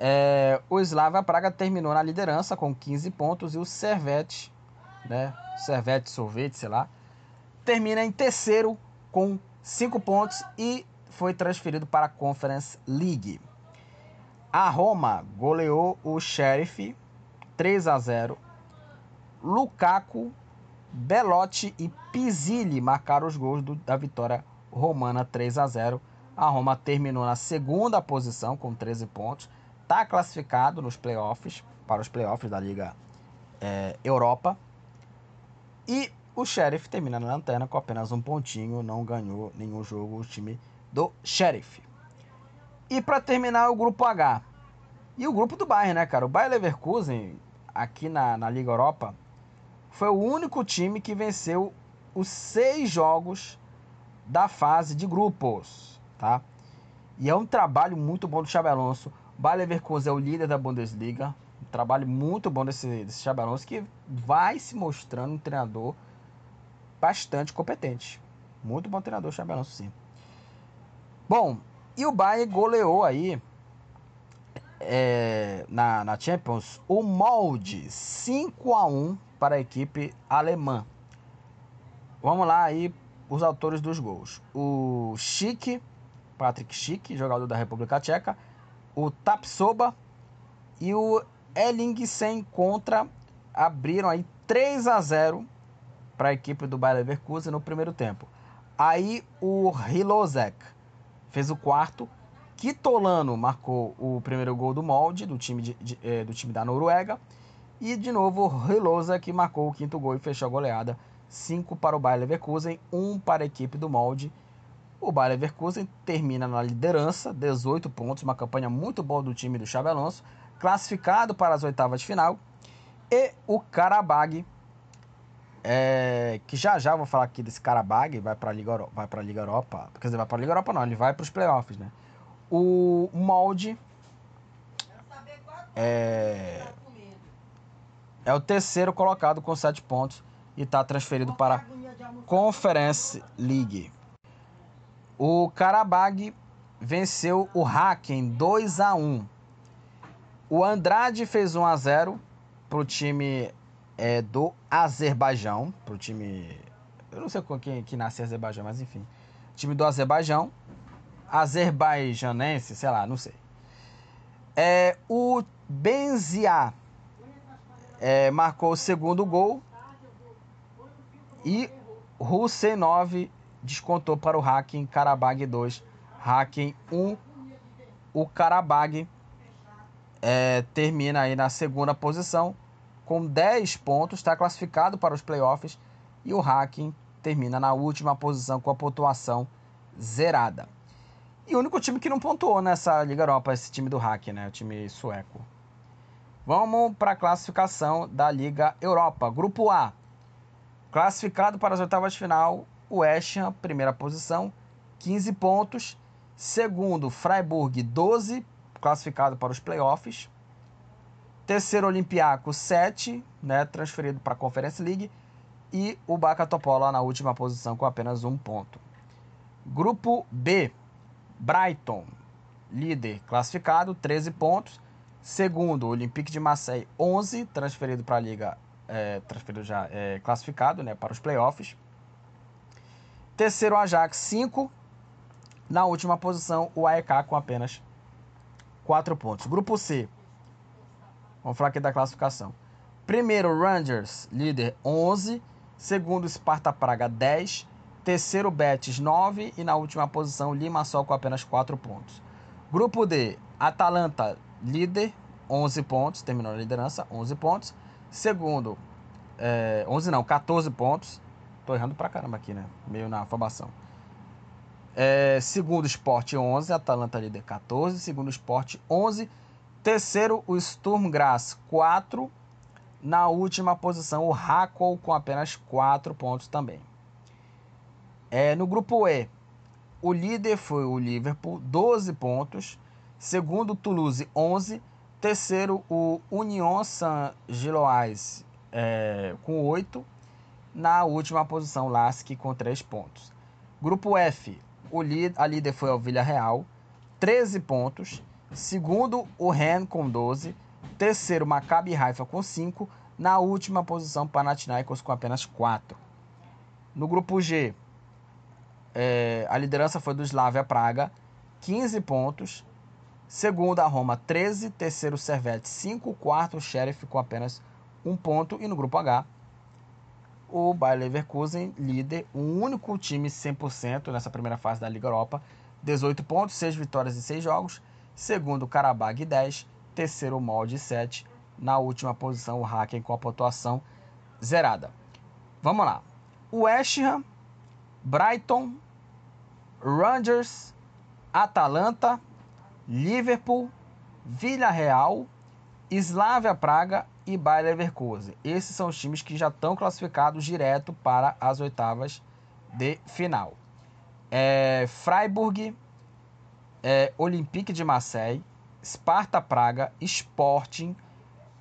É, o Slavia Praga terminou na liderança com 15 pontos e o Servette, né? Servette, Sorvete, sei lá, termina em terceiro com 5 pontos e foi transferido para a Conference League. A Roma goleou o Sheriff 3 a 0. Lukaku, Belotti e Pizzilli marcaram os gols do, da vitória romana 3 a 0. A Roma terminou na segunda posição com 13 pontos. Está classificado nos playoffs, para os playoffs da Liga é, Europa. E o Sheriff termina na lanterna com apenas um pontinho. Não ganhou nenhum jogo o time do Sheriff. E para terminar o grupo H, e o grupo do Bayern, né, cara? O Bayern Leverkusen, aqui na, na Liga Europa, foi o único time que venceu os seis jogos da fase de grupos, tá? E é um trabalho muito bom do Xabi Alonso. O Bayern Leverkusen é o líder da Bundesliga. Um trabalho muito bom desse, desse Xabi Alonso que vai se mostrando um treinador bastante competente. Muito bom treinador, Xabi Alonso, sim. Bom, e o Bayern goleou aí é, na, na Champions o molde 5 a 1 para a equipe alemã. Vamos lá aí os autores dos gols. O Chic, Patrick Chic, jogador da República Tcheca, o Tapsoba e o Ellingsen contra abriram aí 3 a 0 para a equipe do Bayer Leverkusen no primeiro tempo. Aí o Hilozek fez o quarto Kitolano marcou o primeiro gol do molde do time, de, de, é, do time da Noruega. E de novo Relosa que marcou o quinto gol e fechou a goleada. 5 para o Bayer Leverkusen, 1 um para a equipe do molde. O Bayer Leverkusen termina na liderança, 18 pontos, uma campanha muito boa do time do Xabi Alonso, classificado para as oitavas de final. E o Karabag, é, que já já vou falar aqui desse Karabag, vai para Liga, vai para Liga Europa, quer dizer, vai para Liga Europa não, ele vai para os playoffs, né? O molde é, é o terceiro colocado com sete pontos e está transferido para a Conference League. O Karabag venceu o Haken 2 a 1. O Andrade fez 1 a 0 para o time é, do Azerbaijão, para o time, eu não sei com quem que nasce Azerbaijão, mas enfim, time do Azerbaijão azerbaijânense, sei lá, não sei. É, o Benzia é, marcou o segundo gol e Rusenov descontou para o Hacking Karabag 2. Hacking 1. O Karabag é, termina aí na segunda posição com 10 pontos, está classificado para os playoffs e o Hacking termina na última posição com a pontuação zerada. E o único time que não pontuou nessa Liga Europa é esse time do Hack, né? O time sueco. Vamos para a classificação da Liga Europa. Grupo A. Classificado para as oitavas de final, o West Ham, primeira posição, 15 pontos. Segundo, Freiburg, 12, classificado para os playoffs. Terceiro, Olympiacos, 7, né, transferido para a Conference League. E o Baca Topola na última posição com apenas um ponto. Grupo B. Brighton, líder classificado, 13 pontos. Segundo, Olympique de Marseille, 11, transferido para a Liga, é, transferido já é, classificado né, para os playoffs. Terceiro, Ajax, 5. Na última posição, o AEK com apenas 4 pontos. Grupo C. Vamos falar aqui da classificação. Primeiro, Rangers, líder 11. Segundo, Sparta Praga, 10. Terceiro, Betis, 9. E na última posição, Limassol com apenas 4 pontos. Grupo D, Atalanta, líder, 11 pontos. Terminou a liderança, 11 pontos. Segundo, é, 11 não, 14 pontos. Tô errando pra caramba aqui, né? Meio na formação. É, segundo, Sport 11. Atalanta, líder, 14. Segundo, Sport 11. Terceiro, o Sturm Graz, 4. Na última posição, o Hackle com apenas 4 pontos também. É, no grupo E, o líder foi o Liverpool, 12 pontos. Segundo, Toulouse, 11. Terceiro, o Union Saint-Gilloise, é, com 8. Na última posição, Lask com 3 pontos. Grupo F, o a líder foi o Villarreal, 13 pontos. Segundo, o Ren com 12. Terceiro, Maccabi Haifa com 5. Na última posição, Panathinaikos com apenas 4. No grupo G, é, a liderança foi do Slavia Praga, 15 pontos. Segundo, a Roma, 13. Terceiro, Servette, 5. Quarto, o Sheriff com apenas 1 ponto. E no grupo H, o Bayer Leverkusen, líder, o único time 100% nessa primeira fase da Liga Europa, 18 pontos, 6 vitórias em 6 jogos. Segundo, Karabag 10. Terceiro, Molde 7. Na última posição, o Hacken com a pontuação zerada. Vamos lá. West Ham, Brighton, Rangers, Atalanta, Liverpool, Villarreal, Slavia Praga e Bayer Leverkusen. Esses são os times que já estão classificados direto para as oitavas de final. É, Freiburg, é, Olympique de Marseille, Sparta Praga, Sporting,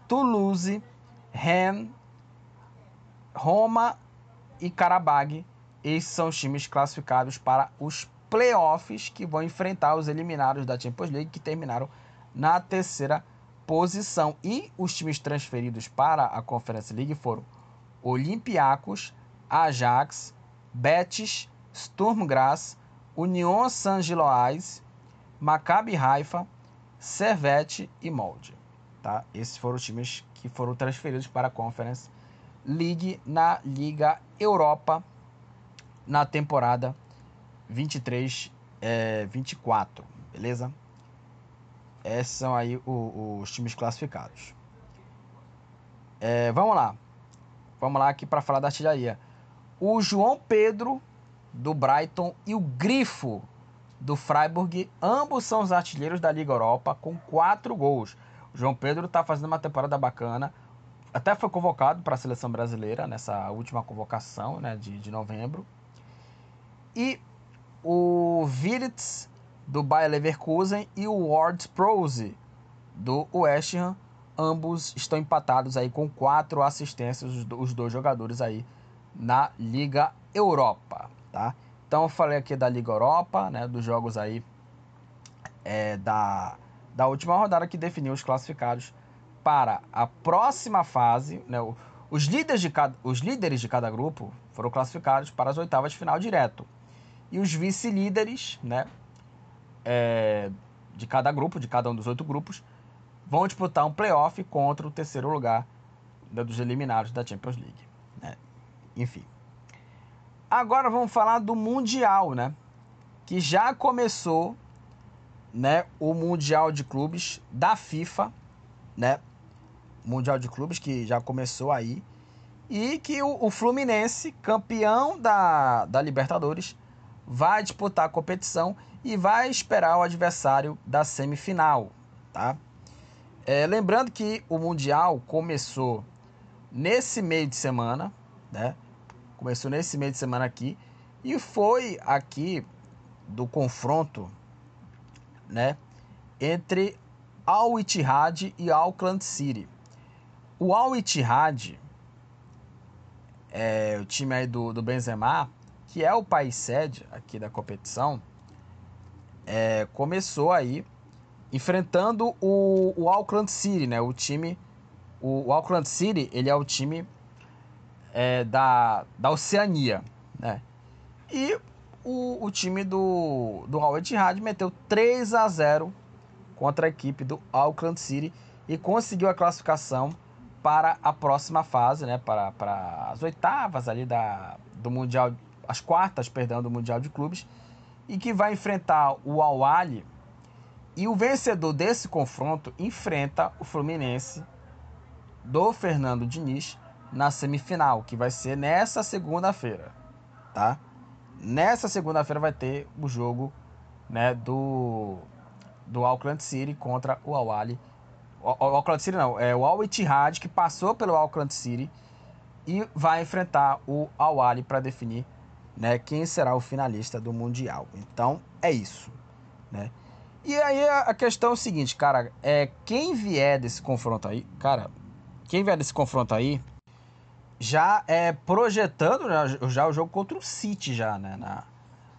Toulouse, Rennes, Roma e Karabag. Esses são os times classificados para os playoffs que vão enfrentar os eliminados da Champions League que terminaram na terceira posição. E os times transferidos para a Conference League foram Olympiacos, Ajax, Betis, Sturm Graz, Union Saint-Gilloise, Maccabi Haifa, Servette e Molde. Tá? Esses foram os times que foram transferidos para a Conference League na Liga Europa na temporada 23 é, 24, beleza? Esses são aí o, os times classificados. É, vamos lá. Vamos lá aqui para falar da artilharia. O João Pedro do Brighton e o Grifo do Freiburg. Ambos são os artilheiros da Liga Europa com quatro gols. O João Pedro está fazendo uma temporada bacana. Até foi convocado para a seleção brasileira nessa última convocação né, de, de novembro. E o Wirtz do Bayer Leverkusen e o Ward Prose do West Ham. Ambos estão empatados aí com quatro assistências, os dois jogadores aí na Liga Europa, tá? Então eu falei aqui da Liga Europa, né, dos jogos aí é, da, da última rodada que definiu os classificados para a próxima fase. Né, os, líderes de cada, os líderes de cada grupo foram classificados para as oitavas de final direto. E os vice-líderes né, é, de cada grupo, de cada um dos oito grupos, vão disputar um playoff contra o terceiro lugar né, dos eliminados da Champions League. Né? Enfim. Agora vamos falar do Mundial, né? Que já começou, né? O Mundial de Clubes da FIFA, né? Mundial de Clubes que já começou aí. E que o, o Fluminense, campeão da, da Libertadores, vai disputar a competição e vai esperar o adversário da semifinal, tá? É, lembrando que o Mundial começou nesse meio de semana, né? Começou nesse meio de semana aqui e foi aqui do confronto, né, entre Al Ittihad e Auckland City. O Al Ittihad é o time aí do, do Benzema, que é o país sede aqui da competição, é, começou aí enfrentando o, o Auckland City, né? O time, o, o Auckland City, ele é o time é, da, da Oceania, né? E o, o time do, do Al Ittihad meteu 3 a 0 contra a equipe do Auckland City e conseguiu a classificação para a próxima fase, né, para, para as oitavas ali da, do Mundial, as quartas, perdão, do Mundial de Clubes, e que vai enfrentar o Al e o vencedor desse confronto enfrenta o Fluminense do Fernando Diniz na semifinal, que vai ser nessa segunda-feira, tá? Nessa segunda-feira vai ter o jogo, né, do do Auckland City contra o Al Ahly. O, o Auckland City não, é o Al Ittihad que passou pelo Auckland City e vai enfrentar o Al Ahly para definir, né, quem será o finalista do mundial. Então, é isso, né? E aí a questão é o seguinte, cara, é quem vier desse confronto aí, cara, quem vier desse confronto aí já é projetando já, já o jogo contra o City já, né, na,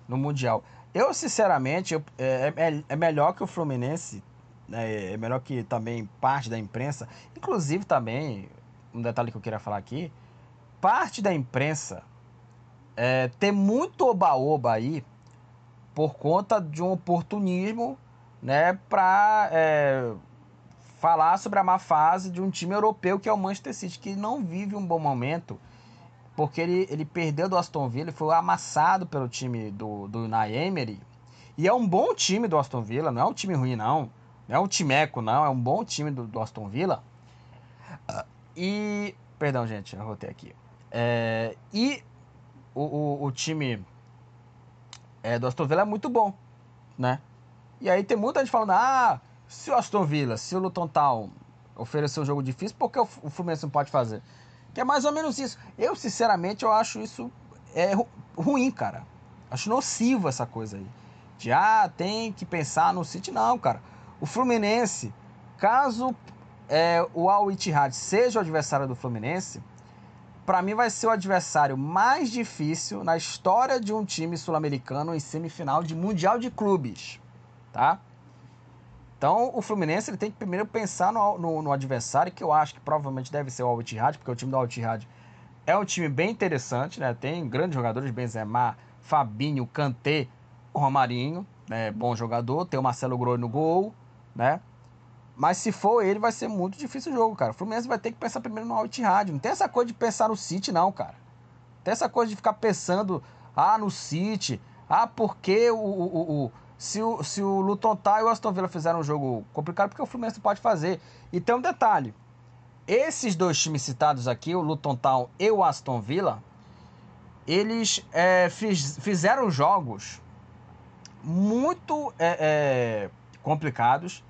no mundial. Eu, sinceramente, eu, é, é, é, melhor que o Fluminense, né, é melhor que também parte da imprensa, inclusive também, um detalhe que eu queria falar aqui, parte da imprensa é, tem muito oba-oba aí por conta de um oportunismo, né, para é, falar sobre a má fase de um time europeu que é o Manchester City, que não vive um bom momento porque ele, ele perdeu do Aston Villa, ele foi amassado pelo time do, do Unai Emery. E é um bom time do Aston Villa, não é um time ruim, não. Não é um timeco, não. É um bom time do, do Aston Villa. E. Perdão, gente, eu rotei aqui. É, e o, o, o time é, do Aston Villa é muito bom, né? E aí tem muita gente falando: ah, se o Aston Villa, se o Luton Town oferecer um jogo difícil, por que o Fluminense não pode fazer? Que é mais ou menos isso. Eu, sinceramente, eu acho isso é ruim, cara. Acho nocivo essa coisa aí. De, ah, tem que pensar no City. Não, cara. O Fluminense, caso é, o Al Ittihad seja o adversário do Fluminense, para mim vai ser o adversário mais difícil na história de um time sul-americano em semifinal de Mundial de Clubes, tá? Então, o Fluminense ele tem que primeiro pensar no, no, no adversário, que eu acho que provavelmente deve ser o Al-Ittihad, porque o time do Al-Ittihad é um time bem interessante, né? Tem grandes jogadores, Benzema, Fabinho, Kanté, Romarinho, né? bom jogador, tem o Marcelo Groi no gol, né? Mas se for ele, vai ser muito difícil o jogo, cara. O Fluminense vai ter que pensar primeiro no Al-Ittihad. Não tem essa coisa de pensar no City, não, cara. Não tem essa coisa de ficar pensando, ah, no City, ah, porque o, o, o se o, se o Luton Town e o Aston Villa fizeram um jogo complicado, porque o Fluminense pode fazer. E tem um detalhe: esses dois times citados aqui, o Luton Town e o Aston Villa, eles é, fiz, fizeram jogos muito é, é, complicados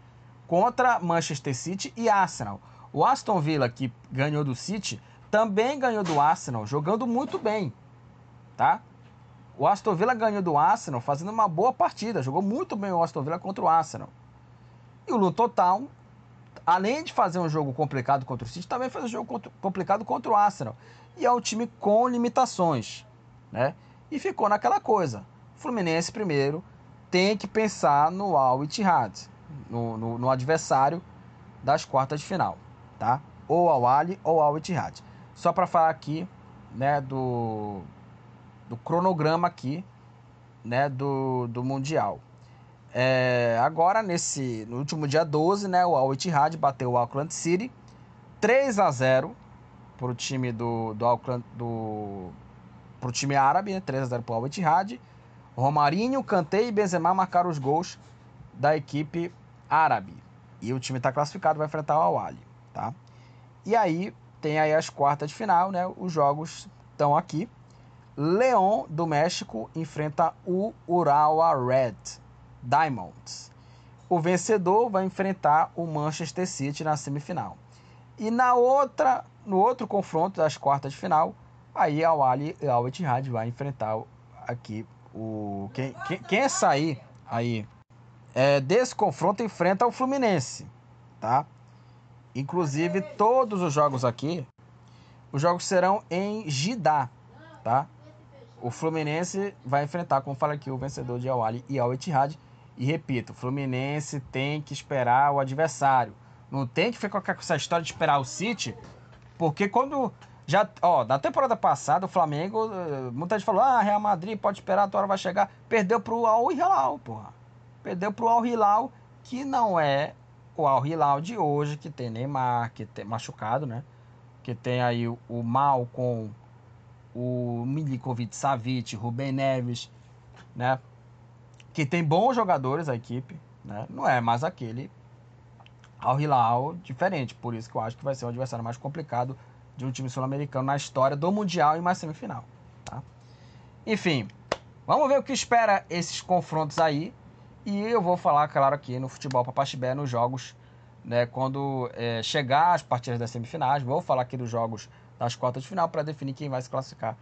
contra Manchester City e Arsenal. O Aston Villa, que ganhou do City, também ganhou do Arsenal, jogando muito bem, tá? O Aston Villa ganhou do Arsenal fazendo uma boa partida. Jogou muito bem o Aston Villa contra o Arsenal. E o Luton Town, além de fazer um jogo complicado contra o City, também fez um jogo complicado contra o Arsenal. E é um time com limitações, né? E ficou naquela coisa. Fluminense primeiro tem que pensar no Al Ittihad, no, no, no, adversário das quartas de final, tá? Ou Al Ali ou Al Ittihad. Só para falar aqui, né, do do cronograma aqui, né, do, do Mundial. É, agora, nesse, no último dia 12, né, o Al Ittihad bateu o Auckland City 3 a 0 para o time do, do Auckland, do, pro time árabe, né, 3 a 0 para o Al Ittihad. Romarinho, Kanté e Benzema marcaram os gols da equipe árabe. E o time está classificado, vai enfrentar o Al-Ali, tá? E aí, tem aí as quartas de final, né? Os jogos estão aqui. Leão do México enfrenta o Urawa Red Diamonds. O vencedor vai enfrentar o Manchester City na semifinal. E na outra, no outro confronto das quartas de final, aí a Ali Al Ittihad vai enfrentar aqui o quem, quem, quem é sair aí é, desse confronto enfrenta o Fluminense, tá? Inclusive todos os jogos aqui, os jogos serão em Jeddah, tá? O Fluminense vai enfrentar, como fala aqui, o vencedor de Al e Al Ittihad. E repito, o Fluminense tem que esperar o adversário. Não tem que ficar com essa história de esperar o City, porque quando Já, ó, na temporada passada, o Flamengo, eh, muita gente falou, ah, Real Madrid pode esperar, a tua hora vai chegar. Perdeu pro Al Hilal, porra. Perdeu pro Al Hilal, que não é o Al Hilal de hoje, que tem Neymar, que tem machucado, né? Que tem aí o, o Mal com o Milikovic Savic, Rubem Neves, né? Que tem bons jogadores a equipe, né? Não é mais aquele Al Hilal diferente, por isso que eu acho que vai ser um adversário mais complicado de um time sul-americano na história do Mundial e mais semifinal. Tá? Enfim, vamos ver o que espera esses confrontos aí. E eu vou falar, claro, aqui no Futebol Papaxibé, nos jogos, né, quando é, chegar as partidas das semifinais. Vou falar aqui dos jogos das quartas de final para definir quem vai se classificar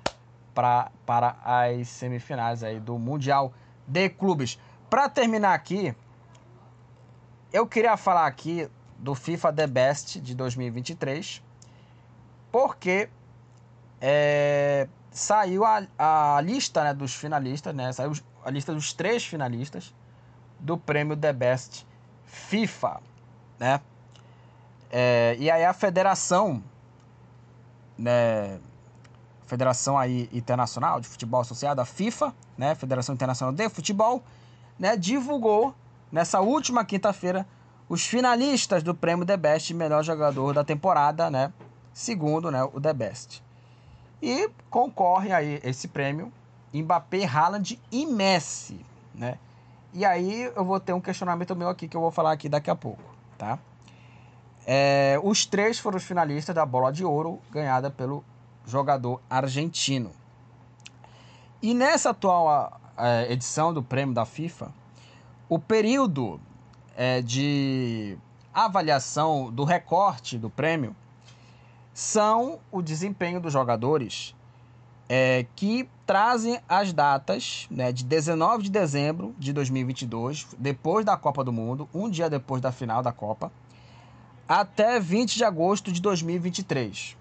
pra, para as semifinais aí do Mundial de Clubes. Para terminar aqui, eu queria falar aqui do FIFA The Best de 2023 porque é, saiu a, a lista né, dos finalistas, né, saiu a lista dos três finalistas do prêmio The Best FIFA, né? É, e aí a federação, né, Federação aí Internacional de Futebol Associada, a FIFA, né, Federação Internacional de Futebol, né, divulgou nessa última quinta-feira os finalistas do prêmio The Best Melhor Jogador da temporada, né? segundo né, o The Best. E concorre aí esse prêmio Mbappé, Haaland e Messi, né? E aí eu vou ter um questionamento meu aqui que eu vou falar aqui daqui a pouco, tá? É, os três foram os finalistas da Bola de Ouro ganhada pelo jogador argentino. E nessa atual é, edição do prêmio da FIFA, o período é, de avaliação do recorte do prêmio são o desempenho dos jogadores é, que trazem as datas né, de 19 de dezembro de 2022, depois da Copa do Mundo, um dia depois da final da Copa, até 20 de agosto de 2023.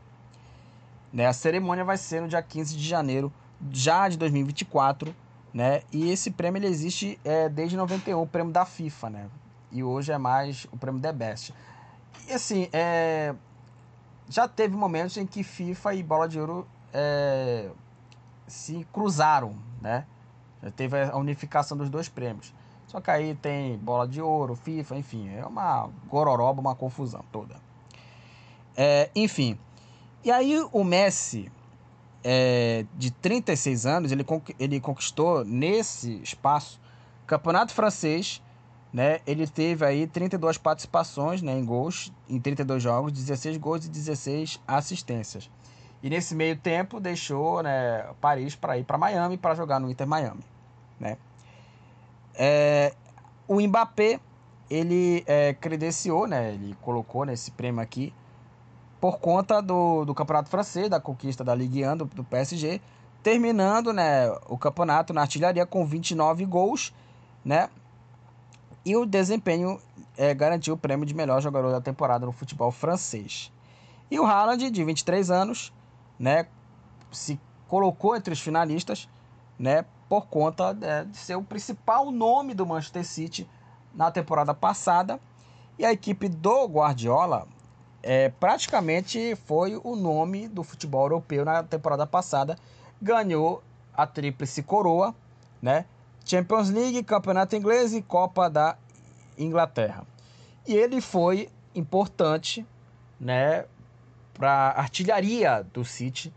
Né, a cerimônia vai ser no dia 15 de janeiro já de 2024, né? E esse prêmio ele existe é, desde 91, o prêmio da FIFA, né? E hoje é mais o prêmio The Best. E assim, é, já teve momentos em que FIFA e Bola de Ouro é, se cruzaram, né? Já teve a unificação dos dois prêmios. Só que aí tem Bola de Ouro, FIFA, enfim, é uma gororoba, uma confusão toda. É, enfim, e aí o Messi, é, de 36 anos, ele, ele conquistou nesse espaço Campeonato Francês, né? Ele teve aí 32 participações né, em gols, em 32 jogos, 16 gols e 16 assistências. E nesse meio tempo deixou né, Paris para ir para Miami para jogar no Inter Miami. Né? É, o Mbappé ele é, credenciou, né, ele colocou nesse prêmio aqui por conta do, do campeonato francês, da conquista da Ligue 1 do, do PSG, terminando né, o campeonato na artilharia com 29 gols, né, e o desempenho é, garantiu o prêmio de melhor jogador da temporada no futebol francês. E o Haaland, de 23 anos, né, se colocou entre os finalistas né, por conta é, de ser o principal nome do Manchester City na temporada passada. E a equipe do Guardiola é, praticamente foi o nome do futebol europeu na temporada passada. Ganhou a tríplice coroa, né? Champions League, Campeonato Inglês e Copa da Inglaterra. E ele foi importante, né, para artilharia do City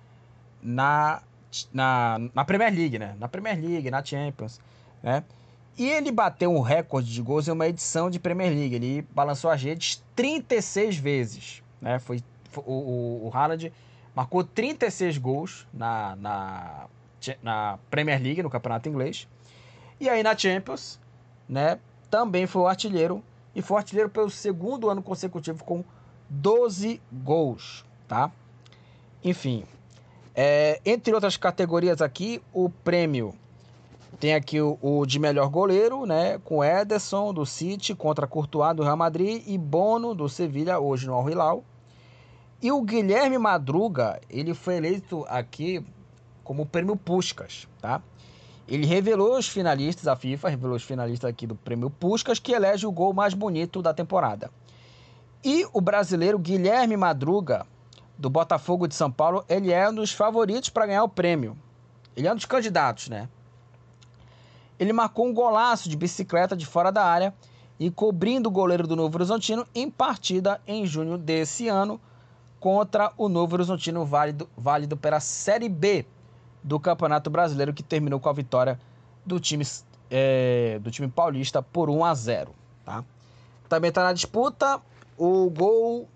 na, na, na Premier League, né? Na Premier League, na Champions, né? E ele bateu um recorde de gols em uma edição de Premier League. Ele balançou as redes 36 vezes, né? Foi, foi o, o, o Haaland marcou 36 gols na, na, na Premier League, no Campeonato Inglês. E aí na Champions, né, também foi o artilheiro e foi artilheiro pelo segundo ano consecutivo com 12 gols, tá? Enfim, é, entre outras categorias aqui, o prêmio tem aqui o, o, de melhor goleiro, né, com Ederson do City contra Courtois do Real Madrid e Bono do Sevilha hoje no Al Hilal. E o Guilherme Madruga, ele foi eleito aqui como prêmio Puskas, tá? Ele revelou os finalistas, a FIFA revelou os finalistas aqui do prêmio Puskas, que elege o gol mais bonito da temporada. E o brasileiro Guilherme Madruga do Botafogo de São Paulo, ele é um dos favoritos para ganhar o prêmio. Ele é um dos candidatos, né? Ele marcou um golaço de bicicleta de fora da área e cobrindo o goleiro do Novo Horizontino em partida em junho desse ano contra o Novo Horizontino válido, válido pela Série B do Campeonato Brasileiro que terminou com a vitória do time, é, do time paulista por 1 a 0. Tá? Também está na disputa o gol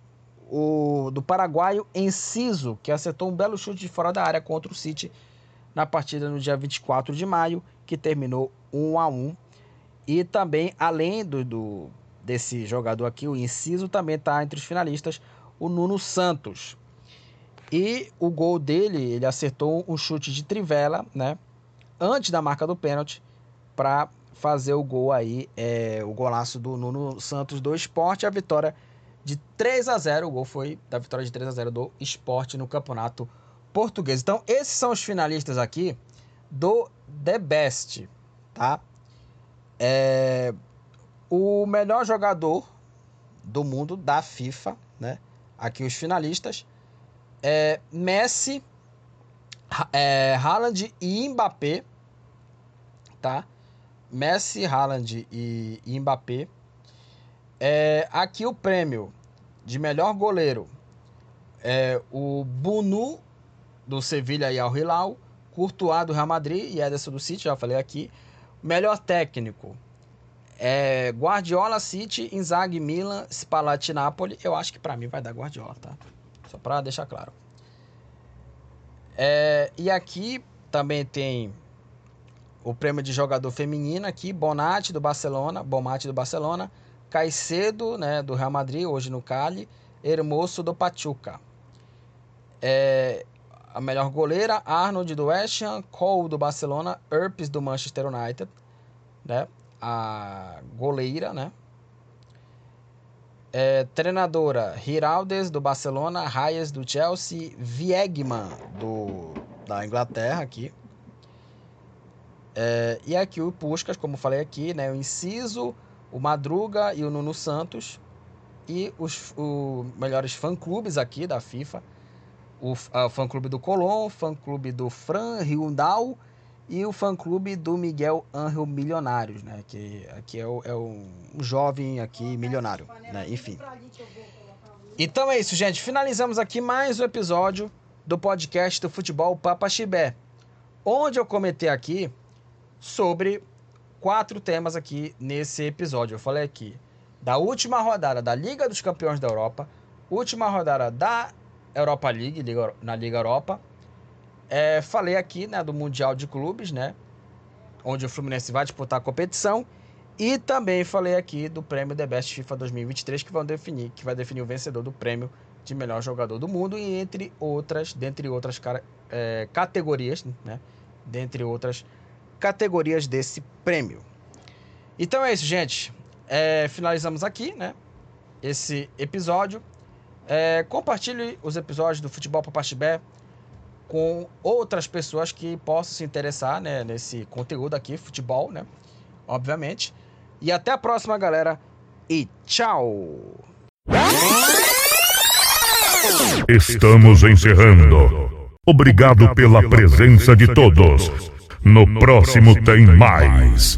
o, do paraguaio Enciso, que acertou um belo chute de fora da área contra o City na partida no dia 24 de maio, que terminou 1 a 1 e também, além do, do desse jogador aqui, o Inciso, também está entre os finalistas, o Nuno Santos. E o gol dele, ele acertou um chute de trivela, né? Antes da marca do pênalti, para fazer o gol aí, é, o golaço do Nuno Santos do esporte, a vitória de 3 a 0 O gol foi da vitória de 3 a 0 do esporte no campeonato português. Então, esses são os finalistas aqui do The Best, tá? É, o melhor jogador do mundo da FIFA, né? Aqui os finalistas é Messi, é, Haaland e Mbappé, tá? Messi, Haaland e, e Mbappé. É, aqui o prêmio de melhor goleiro é o Bunu do Sevilha e Al Hilal, Courtois do Real Madrid e Ederson do City, já falei aqui. Melhor técnico é Guardiola City, Inzaghi Milan, Spalletti Napoli. Eu acho que para mim vai dar Guardiola, tá? Só para deixar claro. É, e aqui também tem o prêmio de jogador feminino aqui, Bonatti do Barcelona, Bomatti do Barcelona, Caicedo, né, do Real Madrid, hoje no Cali, Hermoso do Pachuca. É, a melhor goleira, Arnold do West Ham, Cole do Barcelona, Earps do Manchester United, né? A goleira, né? É, treinadora, Hiraldes do Barcelona, Reyes do Chelsea, Viegman do da Inglaterra aqui. É, e aqui o Puskas, como falei aqui, né? O Inciso, o Madruga e o Nuno Santos. E os, os melhores fã-clubes aqui da FIFA o, o fã-clube do Colón, o fã-clube do Fran Riundal e o fã-clube do Miguel Angel Milionários, né? Que aqui é, o, é um jovem aqui milionário, né? Enfim. Então é isso, gente. Finalizamos aqui mais um episódio do podcast do Futebol Papa Chibé, onde eu comentei aqui sobre quatro temas aqui nesse episódio. Eu falei aqui da última rodada da Liga dos Campeões da Europa, última rodada da Europa League, Liga, na Liga Europa. É, falei aqui né, do Mundial de Clubes, né? Onde o Fluminense vai disputar a competição. E também falei aqui do prêmio The Best FIFA 2023, que, vão definir, que vai definir o vencedor do prêmio de melhor jogador do mundo, e entre outras, dentre outras é, categorias, né? Dentre outras categorias desse prêmio. Então é isso, gente. É, finalizamos aqui, né? Esse episódio. É, compartilhe os episódios do Futebol Papaxibé com outras pessoas que possam se interessar né, nesse conteúdo aqui, futebol, né? Obviamente. E até a próxima, galera. E tchau! Estamos encerrando. Obrigado pela presença de todos. No próximo tem mais.